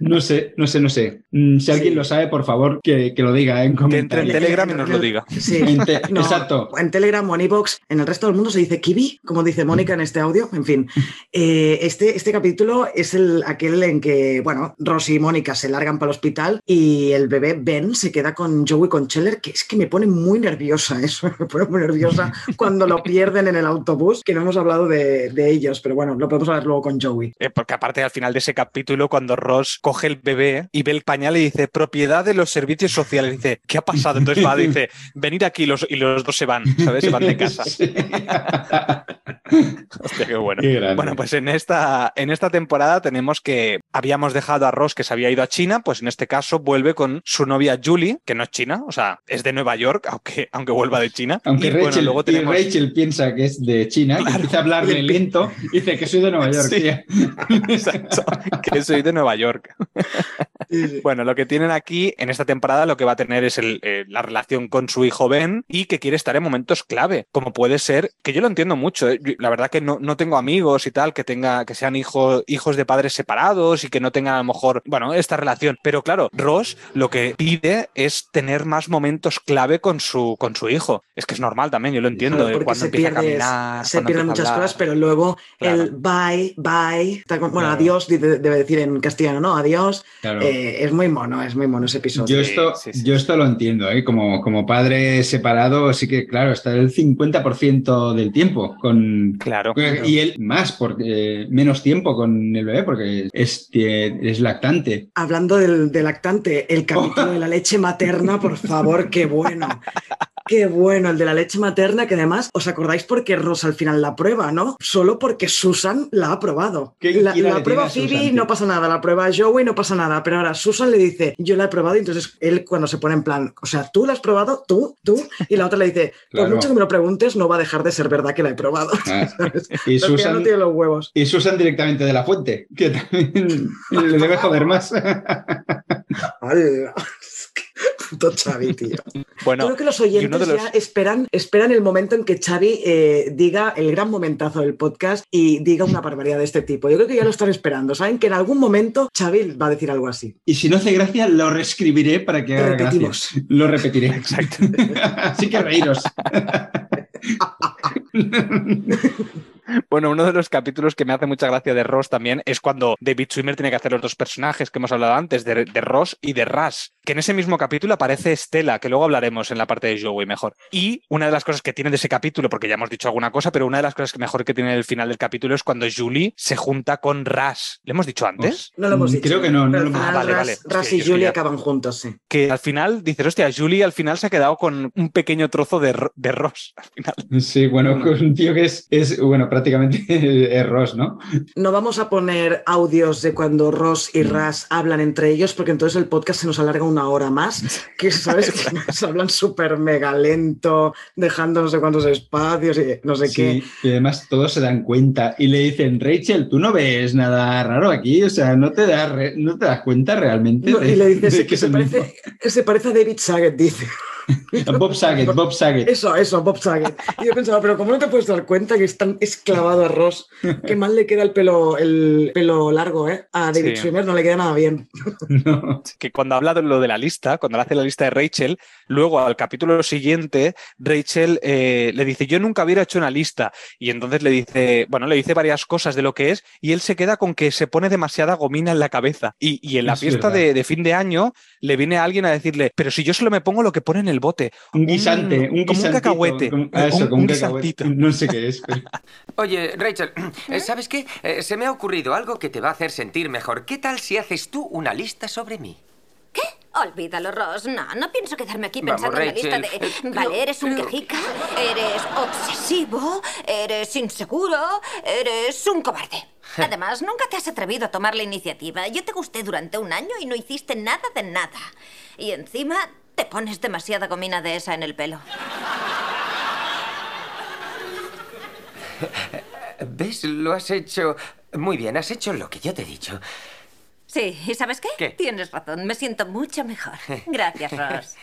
no sé, no sé, no sé. Mm, Si alguien Sí. lo sabe, por favor, que, que lo diga en Que entre en. Telegram y nos lo diga. Sí. En te- No, Exacto. En Telegram o en iVoox, en el resto del mundo se dice kiwi, como dice Mónica en este audio. En fin, Eh, este, este capítulo es el, aquel en que, bueno, Rosy y Mónica se largan para el hospital y el bebé Ben se queda con Joey con Scheller, que es que me pone muy nerviosa eso, me pone muy nerviosa cuando lo pierden en el autobús, que no hemos hablado de, de ellos, pero bueno, lo podemos hablar luego con Joey. Eh, porque aparte al final de ese capítulo, cuando Ross coge el bebé y ve el pañal y dice, propiedad de los servicios sociales, dice, ¿qué ha pasado? Entonces va, dice, venid aquí los, y los dos se van, ¿sabes? Se van de casa. Hostia, qué bueno. Qué. Bueno, pues en esta, en esta temporada tenemos que habíamos dejado a Ross que se había ido a China, pues en este caso vuelve con su novia Julie, que no es china, o sea, es de Nueva York, aunque, aunque vuelva de China. Aunque Y, bueno, Rachel, y piensa que es de China, y empieza a hablarle lento y dice que soy de Nueva York. Sí. tía. Exacto, que soy de Nueva York. Bueno, lo que tienen aquí en esta temporada lo que va a tener es el, eh, la relación con su hijo Ben y que quiere estar en momentos clave, como puede ser, que yo lo entiendo mucho, ¿eh? La verdad que no, no tengo amigos y tal que tenga que sean hijos hijos de padres separados y que no tengan a lo mejor, bueno, esta relación, pero claro, Ross lo que pide es tener más momentos clave con su con su hijo. Es que es normal también, yo lo entiendo, Claro, eh, porque cuando se empieza a pierde, caminar, se cuando pierden muchas hablar. cosas, pero luego Claro. el bye, bye, bueno, Claro. adiós di- debe decir en castellano, ¿no? Adiós. Claro. Eh, es muy mono, es muy mono ese episodio. Yo esto, yo esto lo entiendo, ¿eh? como, como padre separado, sí que, claro, está el 50% del tiempo con... Claro. Y él más, porque menos tiempo con el bebé, porque es, tie- es lactante. Hablando del, del lactante, el capítulo de la leche materna, por favor, qué bueno. Qué bueno, el de la leche materna, que además, ¿os acordáis por qué Ross al final la prueba, no? Solo porque Susan la ha aprobado. ¿Qué La, la prueba Phoebe, Susan, no pasa nada, la prueba Joey, no pasa nada, pero ahora Susan le dice, yo la he probado, y entonces él cuando se pone en plan, o sea, tú la has probado, tú, tú, y la otra le dice, Claro. por mucho que me lo preguntes, no va a dejar de ser verdad que la he probado. Ah, y Susan- no tiene los huevos. Y Susan directamente de la fuente, que también le debe joder más. Puto Xavi, tío. Bueno, Creo que los oyentes los- ya esperan, esperan el momento en que Xavi eh, diga el gran momentazo del podcast y diga una barbaridad de este tipo. Yo creo que ya lo están esperando. Saben que en algún momento Xavi va a decir algo así. Y si no hace gracia, lo reescribiré para que haga Repetimos. gracia. Lo repetiré. Exacto. Así que reíros. Bueno, uno de los capítulos que me hace mucha gracia de Ross también es cuando David Swimmer tiene que hacer los dos personajes que hemos hablado antes, de, de Ross y de Rush, que en ese mismo capítulo aparece Estela, que luego hablaremos en la parte de Joey mejor. Y una de las cosas que tiene de ese capítulo, porque ya hemos dicho alguna cosa, pero una de las cosas que mejor que tiene el final del capítulo es cuando Julie se junta con Rush. ¿Le hemos dicho antes? No lo hemos dicho. Creo que no, lo hemos- Ah, vale, Ras- vale. Ras y Julie ya- acaban juntos, sí. Que al final dices, hostia, Julie al final se ha quedado con un pequeño trozo de, de Ross. Al final. Sí, bueno, con un tío que es, es bueno, prácticamente es Ross, ¿no? No vamos a poner audios de cuando Ross y Ras hablan entre ellos, porque entonces el podcast se nos alarga una hora más. Que sabes que nos hablan súper mega lento, dejando no sé cuántos espacios y no sé qué. Y además todos se dan cuenta y le dicen, Rachel, tú no ves nada raro aquí, o sea, no te das, re- no te das cuenta realmente. No, de- y le dice de sí, que se parece, se parece a David Saget, dice. Bob Saget, Bob Saget. Eso, eso, Bob Saget. Y yo pensaba, pero ¿cómo no te puedes dar cuenta que es tan esclavado a Ross? Que mal le queda el pelo, el pelo largo, ¿eh? A David Sí. Swimmer no le queda nada bien. que cuando habla de lo de la lista, cuando le hace la lista de Rachel, luego al capítulo siguiente, Rachel eh, le dice, yo nunca hubiera hecho una lista. Y entonces le dice, bueno, le dice varias cosas de lo que es y él se queda con que se pone demasiada gomina en la cabeza. Y, y en la Es fiesta de fin de año le viene alguien a decirle, pero si yo solo me pongo lo que pone en el bote. Un guisante, un como un guisantito, cacahuete. ah, eso, un, un cacahuete. No sé qué es, pero... Oye, Rachel, eh, ¿sabes qué? Eh, Se me ha ocurrido algo que te va a hacer sentir mejor. ¿Qué tal si haces tú una lista sobre mí? Olvídalo, Ross. No, no pienso quedarme aquí Vamos, pensando en la lista de... Vale, eres un creo- quejica, eres obsesivo, eres inseguro, eres un cobarde. Además, nunca te has atrevido a tomar la iniciativa. Yo te gusté durante un año y no hiciste nada de nada. Y encima te pones demasiada gomina de esa en el pelo. ¿Ves? Lo has hecho muy bien. Has hecho lo que yo te he dicho. Sí, ¿y sabes qué? ¿Qué? Tienes razón, me siento mucho mejor. Gracias, Ross.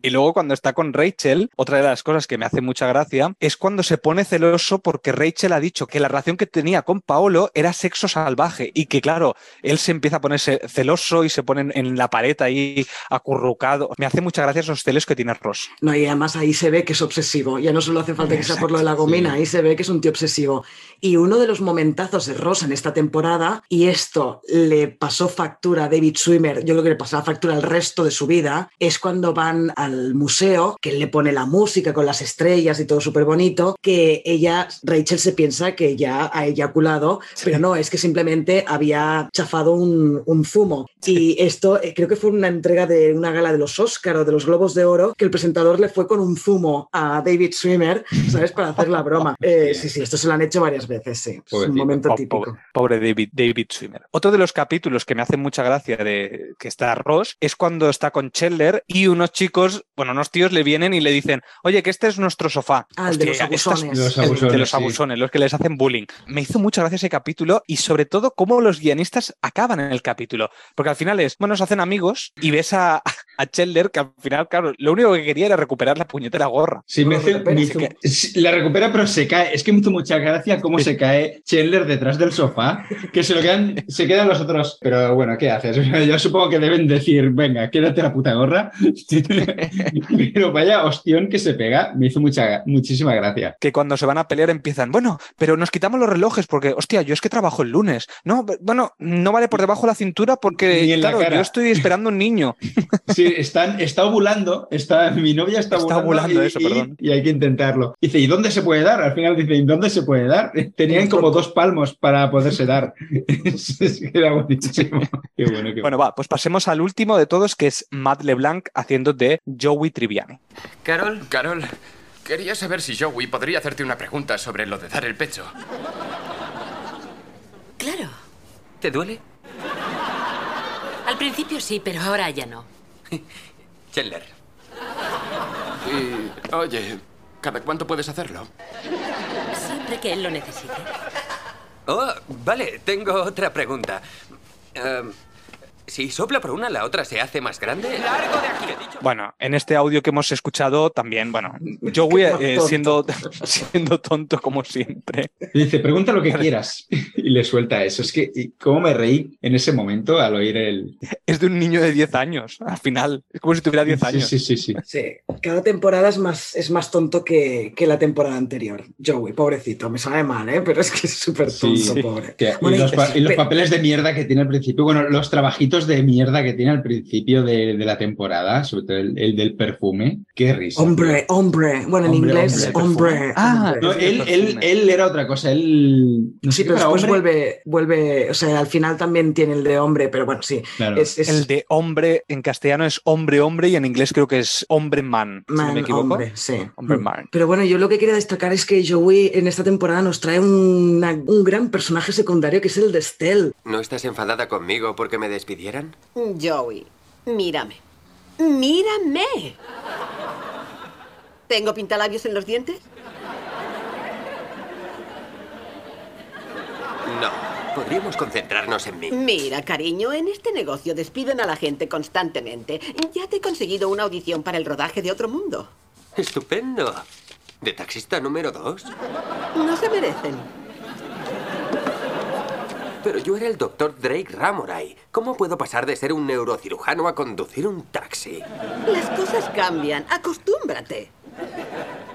Y luego cuando está con Rachel, otra de las cosas que me hace mucha gracia es cuando se pone celoso porque Rachel ha dicho que la relación que tenía con Paolo era sexo salvaje y que claro, él se empieza a ponerse celoso y se pone en- la pared ahí acurrucado. Me hace mucha gracia esos celos que tiene Ross. No, y además ahí se ve que es obsesivo. Ya no solo hace falta que sea por lo de la gomina, ahí se ve que es un tío obsesivo. Y uno de los momentazos de Ross en esta temporada, y esto le pasó factura a David Swimmer, yo creo que le pasará factura al resto de su vida, es cuando van a al museo, que él le pone la música con las estrellas y todo súper bonito, que ella, Rachel se piensa que ya ha eyaculado, pero no, es que simplemente había chafado un, un zumo. Y esto eh, creo que fue una entrega de una gala de los Oscar o de los Globos de Oro, que el presentador le fue con un zumo a David Swimmer, ¿sabes? Para hacer la broma. Eh, sí, sí, esto se lo han hecho varias veces, sí. Es un momento Po- típico. Pobre, pobre David, David Swimmer. Otro de los capítulos que me hace mucha gracia de que está Ross es cuando está con Chandler y unos chicos, bueno, unos tíos le vienen y le dicen, oye, que este es nuestro sofá. Ah, el de los Hostia, estas- abusones. Los el de abusones, los sí. abusones, los que les hacen bullying. Me hizo mucha gracia ese capítulo y sobre todo cómo los guionistas acaban en el capítulo. Porque al final es, bueno, se hacen amigos y ves a, a Chandler que al final, claro, lo único que quería era recuperar la puñetera gorra. Sí, me hace- hizo- la recupera, pero se cae. Es que me hizo mucha gracia cómo se cae Chandler detrás del sofá, que se lo quedan, se quedan los otros. Pero bueno, ¿qué haces? Yo supongo que deben decir, venga, quédate la puta gorra. pero vaya ostión que se pega, me hizo mucha, muchísima gracia. que cuando se van a pelear empiezan, bueno, pero nos quitamos los relojes porque, hostia, yo es que trabajo el lunes. No, bueno, no vale por debajo de la cintura porque, claro, yo estoy esperando un niño. Sí, están, está ovulando, está, mi novia está, Está ovulando, y, eso, y- perdón. y hay que intentarlo. Dice, ¿y dónde se puede dar? Al final dice, ¿y dónde se puede dar? Tenían como dos palmos para poderse dar. Era buenísimo. Qué bueno, qué Bueno, va, pues pasemos al último de todos, que es Matt LeBlanc haciendo de Joey Triviani. Carol, Carol, quería saber si Joey podría hacerte una pregunta sobre lo de dar el pecho. Claro. ¿te duele? Al principio sí, pero ahora ya no. Chandler, Y, oye, ¿cada cuánto puedes hacerlo? Siempre que él lo necesite. Oh, vale, tengo otra pregunta. Em, si sopla por una, la otra se hace más grande. ¡Largo de aquí! he dicho. Bueno, en este audio que hemos escuchado también, bueno, Joey eh, siendo, siendo tonto como siempre. Dice, pregunta lo que quieras. Y le suelta eso. Es que, y cómo me reí en ese momento al oír el. Es de un niño de 10 años, al final. Es como si tuviera 10 Sí, años. sí, sí, sí. Sí, cada temporada es más, es más tonto que, que la temporada anterior. Joey, pobrecito, me sabe mal, ¿eh? pero es que es súper tonto, Sí, pobre. Que- Bueno, y, los, pa- y los pero- papeles de mierda que tiene al principio, bueno, los trabajitos de mierda que tiene al principio de, de la temporada, sobre todo el, el del perfume, qué risa. Hombre, hombre. Bueno, en Hombre, inglés, hombre, hombre. Ah, hombre. No, él, él, él era otra cosa, él... No Sí, sé pero después vuelve, vuelve, o sea, al final también tiene el de hombre, pero bueno, sí. Claro. Es, es El de hombre en castellano es hombre, hombre y en inglés creo que es hombre man, si no me equivoco. hombre, sí. Hombre Mm. man. Pero bueno, yo lo que quería destacar es que Joey en esta temporada nos trae una- un gran personaje secundario que es el de Estelle. ¿No estás enfadada conmigo porque me Joey, mírame. ¡Mírame! ¿Tengo pintalabios en los dientes? No. Podríamos concentrarnos en mí. Mira, cariño, en este negocio despiden a la gente constantemente. Ya te he conseguido una audición para el rodaje de Otro Mundo. Estupendo. ¿De taxista número dos? No se merecen. Pero yo era el doctor Drake Ramoray. ¿Cómo puedo pasar de ser un neurocirujano a conducir un taxi? Las cosas cambian. Acostúmbrate.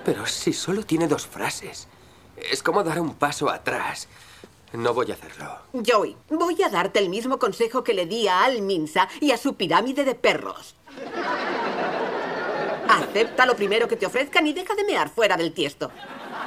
Pero si solo tiene dos frases. Es como dar un paso atrás. No voy a hacerlo. Joey, voy a darte el mismo consejo que le di a Al Minsa y a su pirámide de perros. Acepta lo primero que te ofrezcan y deja de mear fuera del tiesto.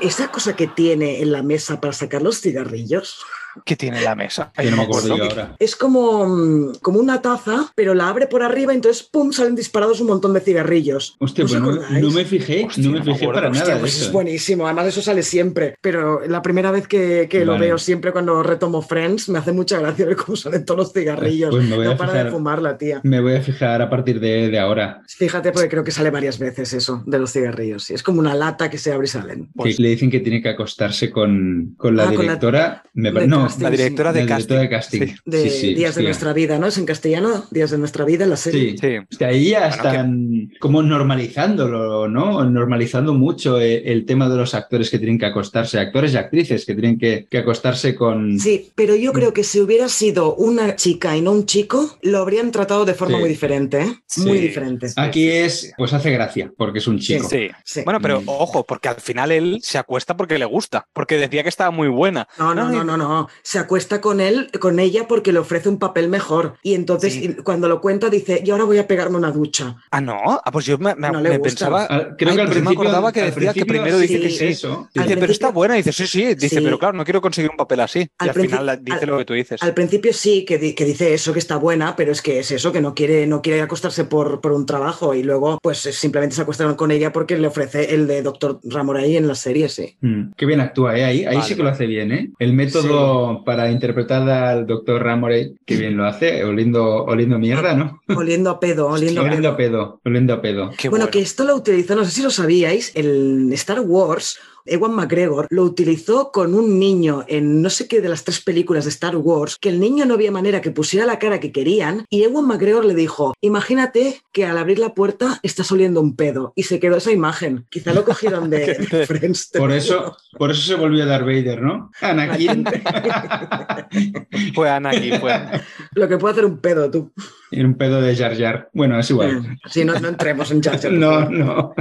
Esa cosa que tiene en la mesa para sacar los cigarrillos. ¿Qué tiene la mesa? Que no me acuerdo yo ahora. Es como, mm, como una taza, pero la abre por arriba, entonces ¡pum! salen disparados un montón de cigarrillos. Hostia, ¿No pues no, me fijé, Hostia, no me no me fijé acuerdo. para Hostia, nada de pues eso. es buenísimo, además eso sale siempre, pero la primera vez que, que lo veo, siempre cuando retomo Friends, me hace mucha gracia ver cómo salen todos los cigarrillos. Pues me voy a no para de fijar. fumar la tía. Me voy a fijar a partir de, de ahora. Fíjate, porque creo que sale varias veces eso, de los cigarrillos. Es como una lata que se abre y salen. que le dicen que tiene que acostarse con, con la Ah, con la- directora. me de no, casting, La directora la de directora casting. de casting. Sí. De Sí, sí, Días de nuestra vida, ¿no? Es en castellano, Días de nuestra vida, la serie. Sí. Sí. Ahí ya Bueno, están como normalizándolo, ¿no? Normalizando mucho eh, el tema de los actores que tienen que acostarse, actores y actrices que tienen que, que acostarse con... Sí, pero yo creo que si hubiera sido una chica y no un chico, lo habrían tratado de forma Sí. muy diferente, ¿eh? Sí. Muy diferente. Aquí es, sí. pues hace gracia, porque es un chico. Sí. Sí. Bueno, pero Mm. ojo, porque al final él se acuesta porque le gusta, porque decía que estaba muy buena. No, no, no, no, no. Se acuesta con él, con ella, porque le ofrece un papel mejor. Y entonces, Sí. cuando lo cuenta, dice, y ahora voy a pegarme una ducha. Ah, no. Ah, pues yo me, me- No pensaba. Ah, creo Ay, que al pues yo me principio- acordaba que al decía que principio primero dice que sí. eso. Dice, pero está principio- buena. Dice, sí, sí. Dice, Sí. pero claro, no quiero conseguir un papel así. Al y al final dice al- lo que tú dices. Al principio sí, que, di- que dice eso, que está buena, pero es que es eso, que no quiere, no quiere acostarse por, por un trabajo. Y luego, pues simplemente se acuestaron con ella porque le ofrece el de Doctor Ramoray en la serie, sí. Mm, Qué bien actúa, ¿eh? Ahí, ahí Vale, sí que lo hace bien, ¿eh? El método para interpretar al doctor Ramorey, qué bien lo hace, oliendo, oliendo mierda, ¿no? Oliendo a pedo, oliendo a pedo. Oliendo a pedo, oliendo a pedo. Qué bueno, bueno. que esto lo utilizó, no sé si lo sabíais, en Star Wars, Ewan McGregor lo utilizó con un niño en no sé qué de las tres películas de Star Wars, que el niño no había manera que pusiera la cara que querían, y Ewan McGregor le dijo, imagínate que al abrir la puerta estás oliendo un pedo, y se quedó esa imagen. Quizá lo cogieron de, de Friends. Por eso, por eso se volvió Darth Vader, ¿no? Anakin. Fue Anakin, fue. Lo que puede hacer un pedo, tú. y un pedo de Jar Jar. Bueno, es igual. Sí, no, no entremos en Jar Jar, No, no.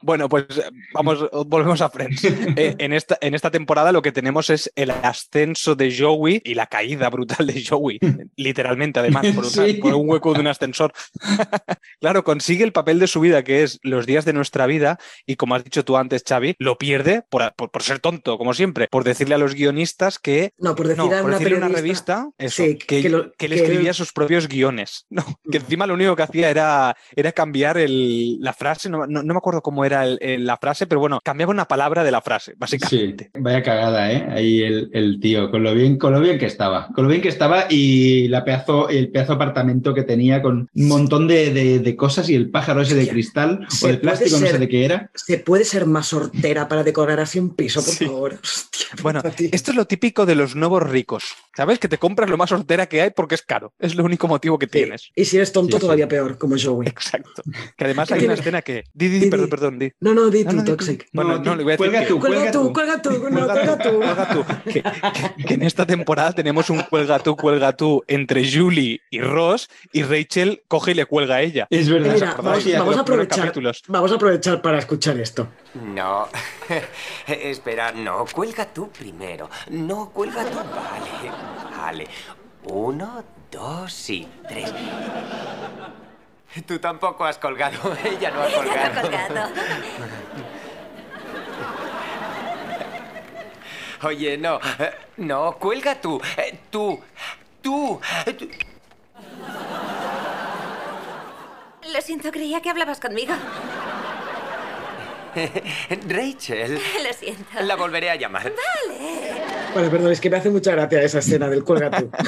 Bueno, pues eh, vamos, volvemos a Friends. Eh, en, esta, en esta temporada lo que tenemos es el ascenso de Joey y la caída brutal de Joey. Literalmente, además, por, una- Sí. por un hueco de un ascensor. claro, consigue el papel de su vida, que es los días de nuestra vida, y como has dicho tú antes, Xavi, lo pierde por, por- por ser tonto, como siempre, por decirle a los guionistas que. No, por decir No, a por una decirle a una periodista- revista eso, Sí, que, que lo- que él que escribía él- sus propios guiones. No, que encima lo único que hacía era, era cambiar el- la frase, no, no- no me acuerdo cómo era el- el- la frase, pero bueno, cambiaba una palabra de la frase, Sí, básicamente. vaya cagada, ¿eh? Ahí el, el tío, con lo bien, con lo bien que estaba. Con lo bien que estaba y la pedazo, el pedazo apartamento que tenía con un montón de, de- de cosas y el pájaro ese de cristal o de plástico, no sé de qué era. Se puede ser más hortera para decorar así un piso, por Sí. favor. Hostia, Bueno, tío. esto es lo típico de los nuevos ricos. ¿Sabes? Que te compras lo más hortera que hay porque es caro. Es lo único motivo que Sí. tienes. Y si eres tonto, Sí, sí. todavía peor, como Joey. Exacto. Que además ¿Qué hay una escena que. Di, di, Di, perdón, di. perdón, di. No, no, di No, tú, no. Toxic. Bueno, No, le voy a decir cuelga tú, Cuelga tú, cuelga tú, no, Cuelga tú. Cuelga tú. Que, que- que en esta temporada tenemos un cuelga tú, cuelga tú entre Julie y Ross y Rachel coge y le cuelga a ella. Es verdad. Vamos, vamos los a aprovechar. Vamos a aprovechar para escuchar esto. No. Espera, no, cuelga tú primero. No, cuelga tú. Vale, vale. Uno, dos y tres. Tú tampoco has colgado. Ella no ha Ella no ha colgado. Oye, no. eh, No, cuelga tú. Eh, Tú. Eh, tú. Lo siento, creía que hablabas conmigo. Rachel. Lo siento. La volveré a llamar. Vale. Vale, perdón, es que me hace mucha gracia esa escena del cuelga tú.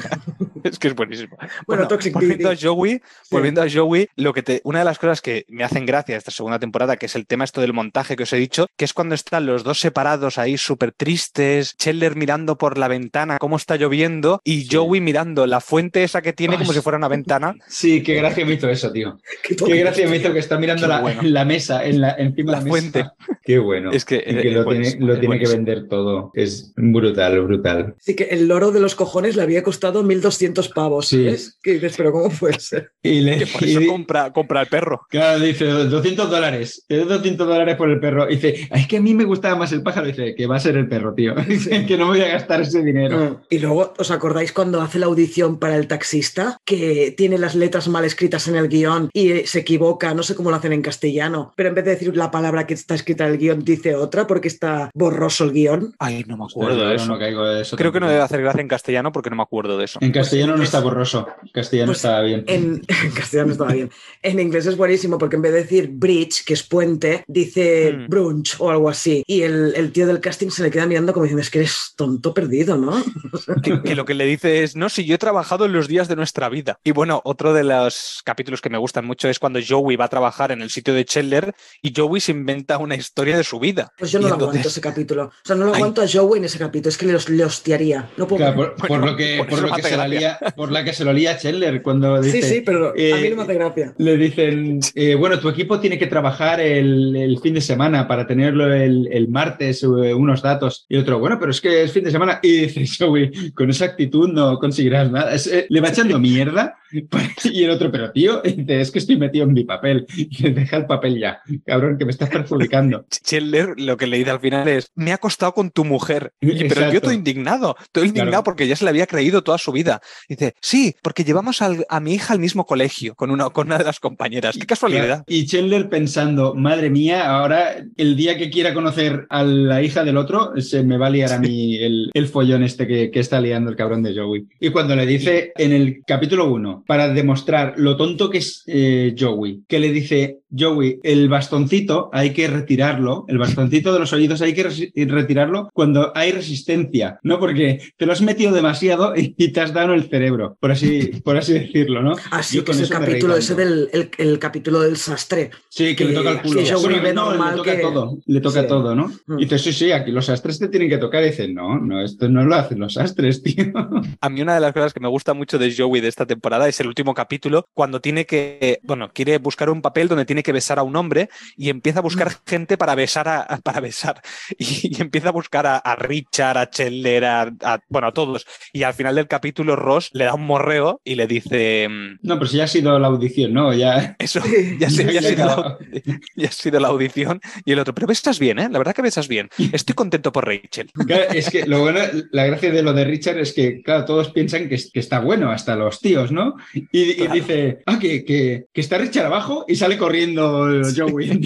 Es que es buenísimo. Bueno, Toxic, di, volviendo a. Joey, volviendo a Joey, lo que te, una de las cosas que me hacen gracia esta segunda temporada, que es el tema esto del montaje que os he dicho, que es cuando están los dos separados ahí súper tristes, Chandler mirando por la ventana cómo está lloviendo y Joey mirando la fuente esa que tiene como si fuera una ventana. Sí, qué gracia me hizo eso, tío. Qué Qué gracia me hizo que está mirando la, bueno. la mesa, en la, encima La de la fuente. Qué bueno. Es que, Y eh, que lo es tiene, buenísimo, lo es tiene que vender todo. Es brutal, brutal. Así que el loro de los cojones le había costado 1.200 pavos. Sí. ¿sabes? Que dices, pero ¿cómo puede ser? Y le, Que por y eso di- compra, compra el perro. Claro, dice 200 dólares. Te doy 200 dólares por el perro. Dice, "Ah, es que a mí me gustaba más el pájaro. Dice, que va a ser el perro, tío. Dice, que no voy a gastar ese dinero. Ah, Y luego, ¿os acordáis cuando hace la audición para el taxista? Que tiene las letras mal escritas en el guion y eh, se equivoca, no sé cómo lo hacen en castellano, pero en vez de decir la palabra que está escrita el guion, dice otra porque está borroso el guion. Ay, no me Joder, acuerdo de eso. no caigo de eso Creo que no debe hacer gracia en castellano porque no me acuerdo de eso. En castellano no Pues, está borroso. En castellano pues, está bien. En, en castellano estaba bien. En inglés es buenísimo porque en vez de decir bridge, que es puente, dice Mm. brunch o algo así. Y el, el tío del casting se le queda mirando como diciendo, es que eres tonto perdido, ¿no? que, que lo que le dice es, no, si yo he trabajado en los días de nuestra vida. Y bueno, otro de los capítulos que me gustan mucho es cuando Joey va a trabajar en el sitio de Chandler y Joey se inventa una historia de su vida. Pues yo no Y lo entonces- aguanto ese capítulo. O sea, no lo Ay. aguanto a Joey en ese capítulo, es que le, le hostiaría. No puedo Claro, por, por Bueno, lo que, por lo que se lía, por la que se lo lía Chandler cuando dice. Sí, sí, pero a mí eh, no me hace gracia. Le dicen, eh, bueno, tu equipo tiene que trabajar el, el fin de semana para tenerlo el, el martes, eh, unos datos. Y otro, bueno, pero es que es fin de semana. Y dice Joey, con esa actitud no conseguirás nada. Es, eh, le va echando mierda. Y el otro, pero tío, dice, es que estoy metido en mi papel. Y deja el papel ya. Cabrón, que me estás perjudicando. Publicando. Chandler lo que le dice al final es, me ha acostado con tu mujer. Y- pero yo estoy indignado, estoy indignado Claro. porque ya se le había creído toda su vida. Dice, sí, porque llevamos al- a mi hija al mismo colegio con una, con una de las compañeras. Qué casualidad. Y Chandler pensando, madre mía, ahora el día que quiera conocer a la hija del otro, se me va a liar a mí el, el follón este que, que está liando el cabrón de Joey. Y cuando le dice en el capítulo 1, para demostrar lo tonto que es eh, Joey, que le dice, Joey, el bastoncito hay que retirarlo, el bastoncito de los oídos hay que retirarlo cuando hay resistencia, ¿no? Porque te lo has metido demasiado y te has dado en el cerebro, por así, por así decirlo, ¿no? Así Yo que con es el capítulo ese del el, el capítulo del sastre. Sí, que le toca el culo. que Bueno, ve no, normal le toca que- todo. Le toca Sí. todo, ¿no? Mm. Y dice, sí, sí, aquí los astres te tienen que tocar. Y dice, no, no, esto no lo hacen los astres, tío. A mí una de las cosas que me gusta mucho de Joey de esta temporada es el último capítulo, cuando tiene que, bueno, quiere buscar un papel donde tiene que besar a un hombre y empieza a buscar gente para besar a, para besar y, y empieza a buscar a, a Richard, a Chandler, a, a- bueno, a todos. Y al final del capítulo Ross le da un morreo y le dice, mm, No, pero si ya ha sido la audición, ¿no? Ya. eso, ya, se- ya ha sido la, ya ha sido la audición y el otro, pero besas bien, ¿eh? La verdad que besas bien. Estoy contento por Rachel. Claro, es que lo bueno, la gracia de lo de Richard es que, claro, todos piensan que, es- que está bueno, hasta los tíos, ¿no? Y, y dice, ah, que, que, que está Richard abajo y sale corriendo Joey. En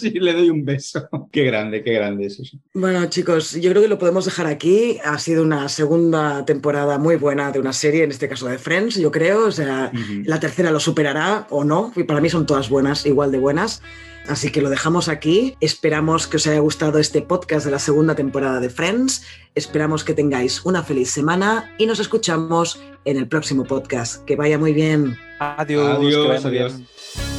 si le doy un beso. Qué grande, qué grande es eso. Bueno, chicos, yo creo que lo podemos dejar aquí. Ha sido una segunda temporada muy buena de una serie, en este caso de Friends, yo creo. O sea, la tercera lo superará o no. Y para mí son todas buenas, igual de buenas. Así que lo dejamos aquí. Esperamos que os haya gustado este podcast de la segunda temporada de Friends. Esperamos que tengáis una feliz semana y nos escuchamos en el próximo podcast. Que vaya muy bien. Adiós. que Adiós, vaya muy adiós. bien.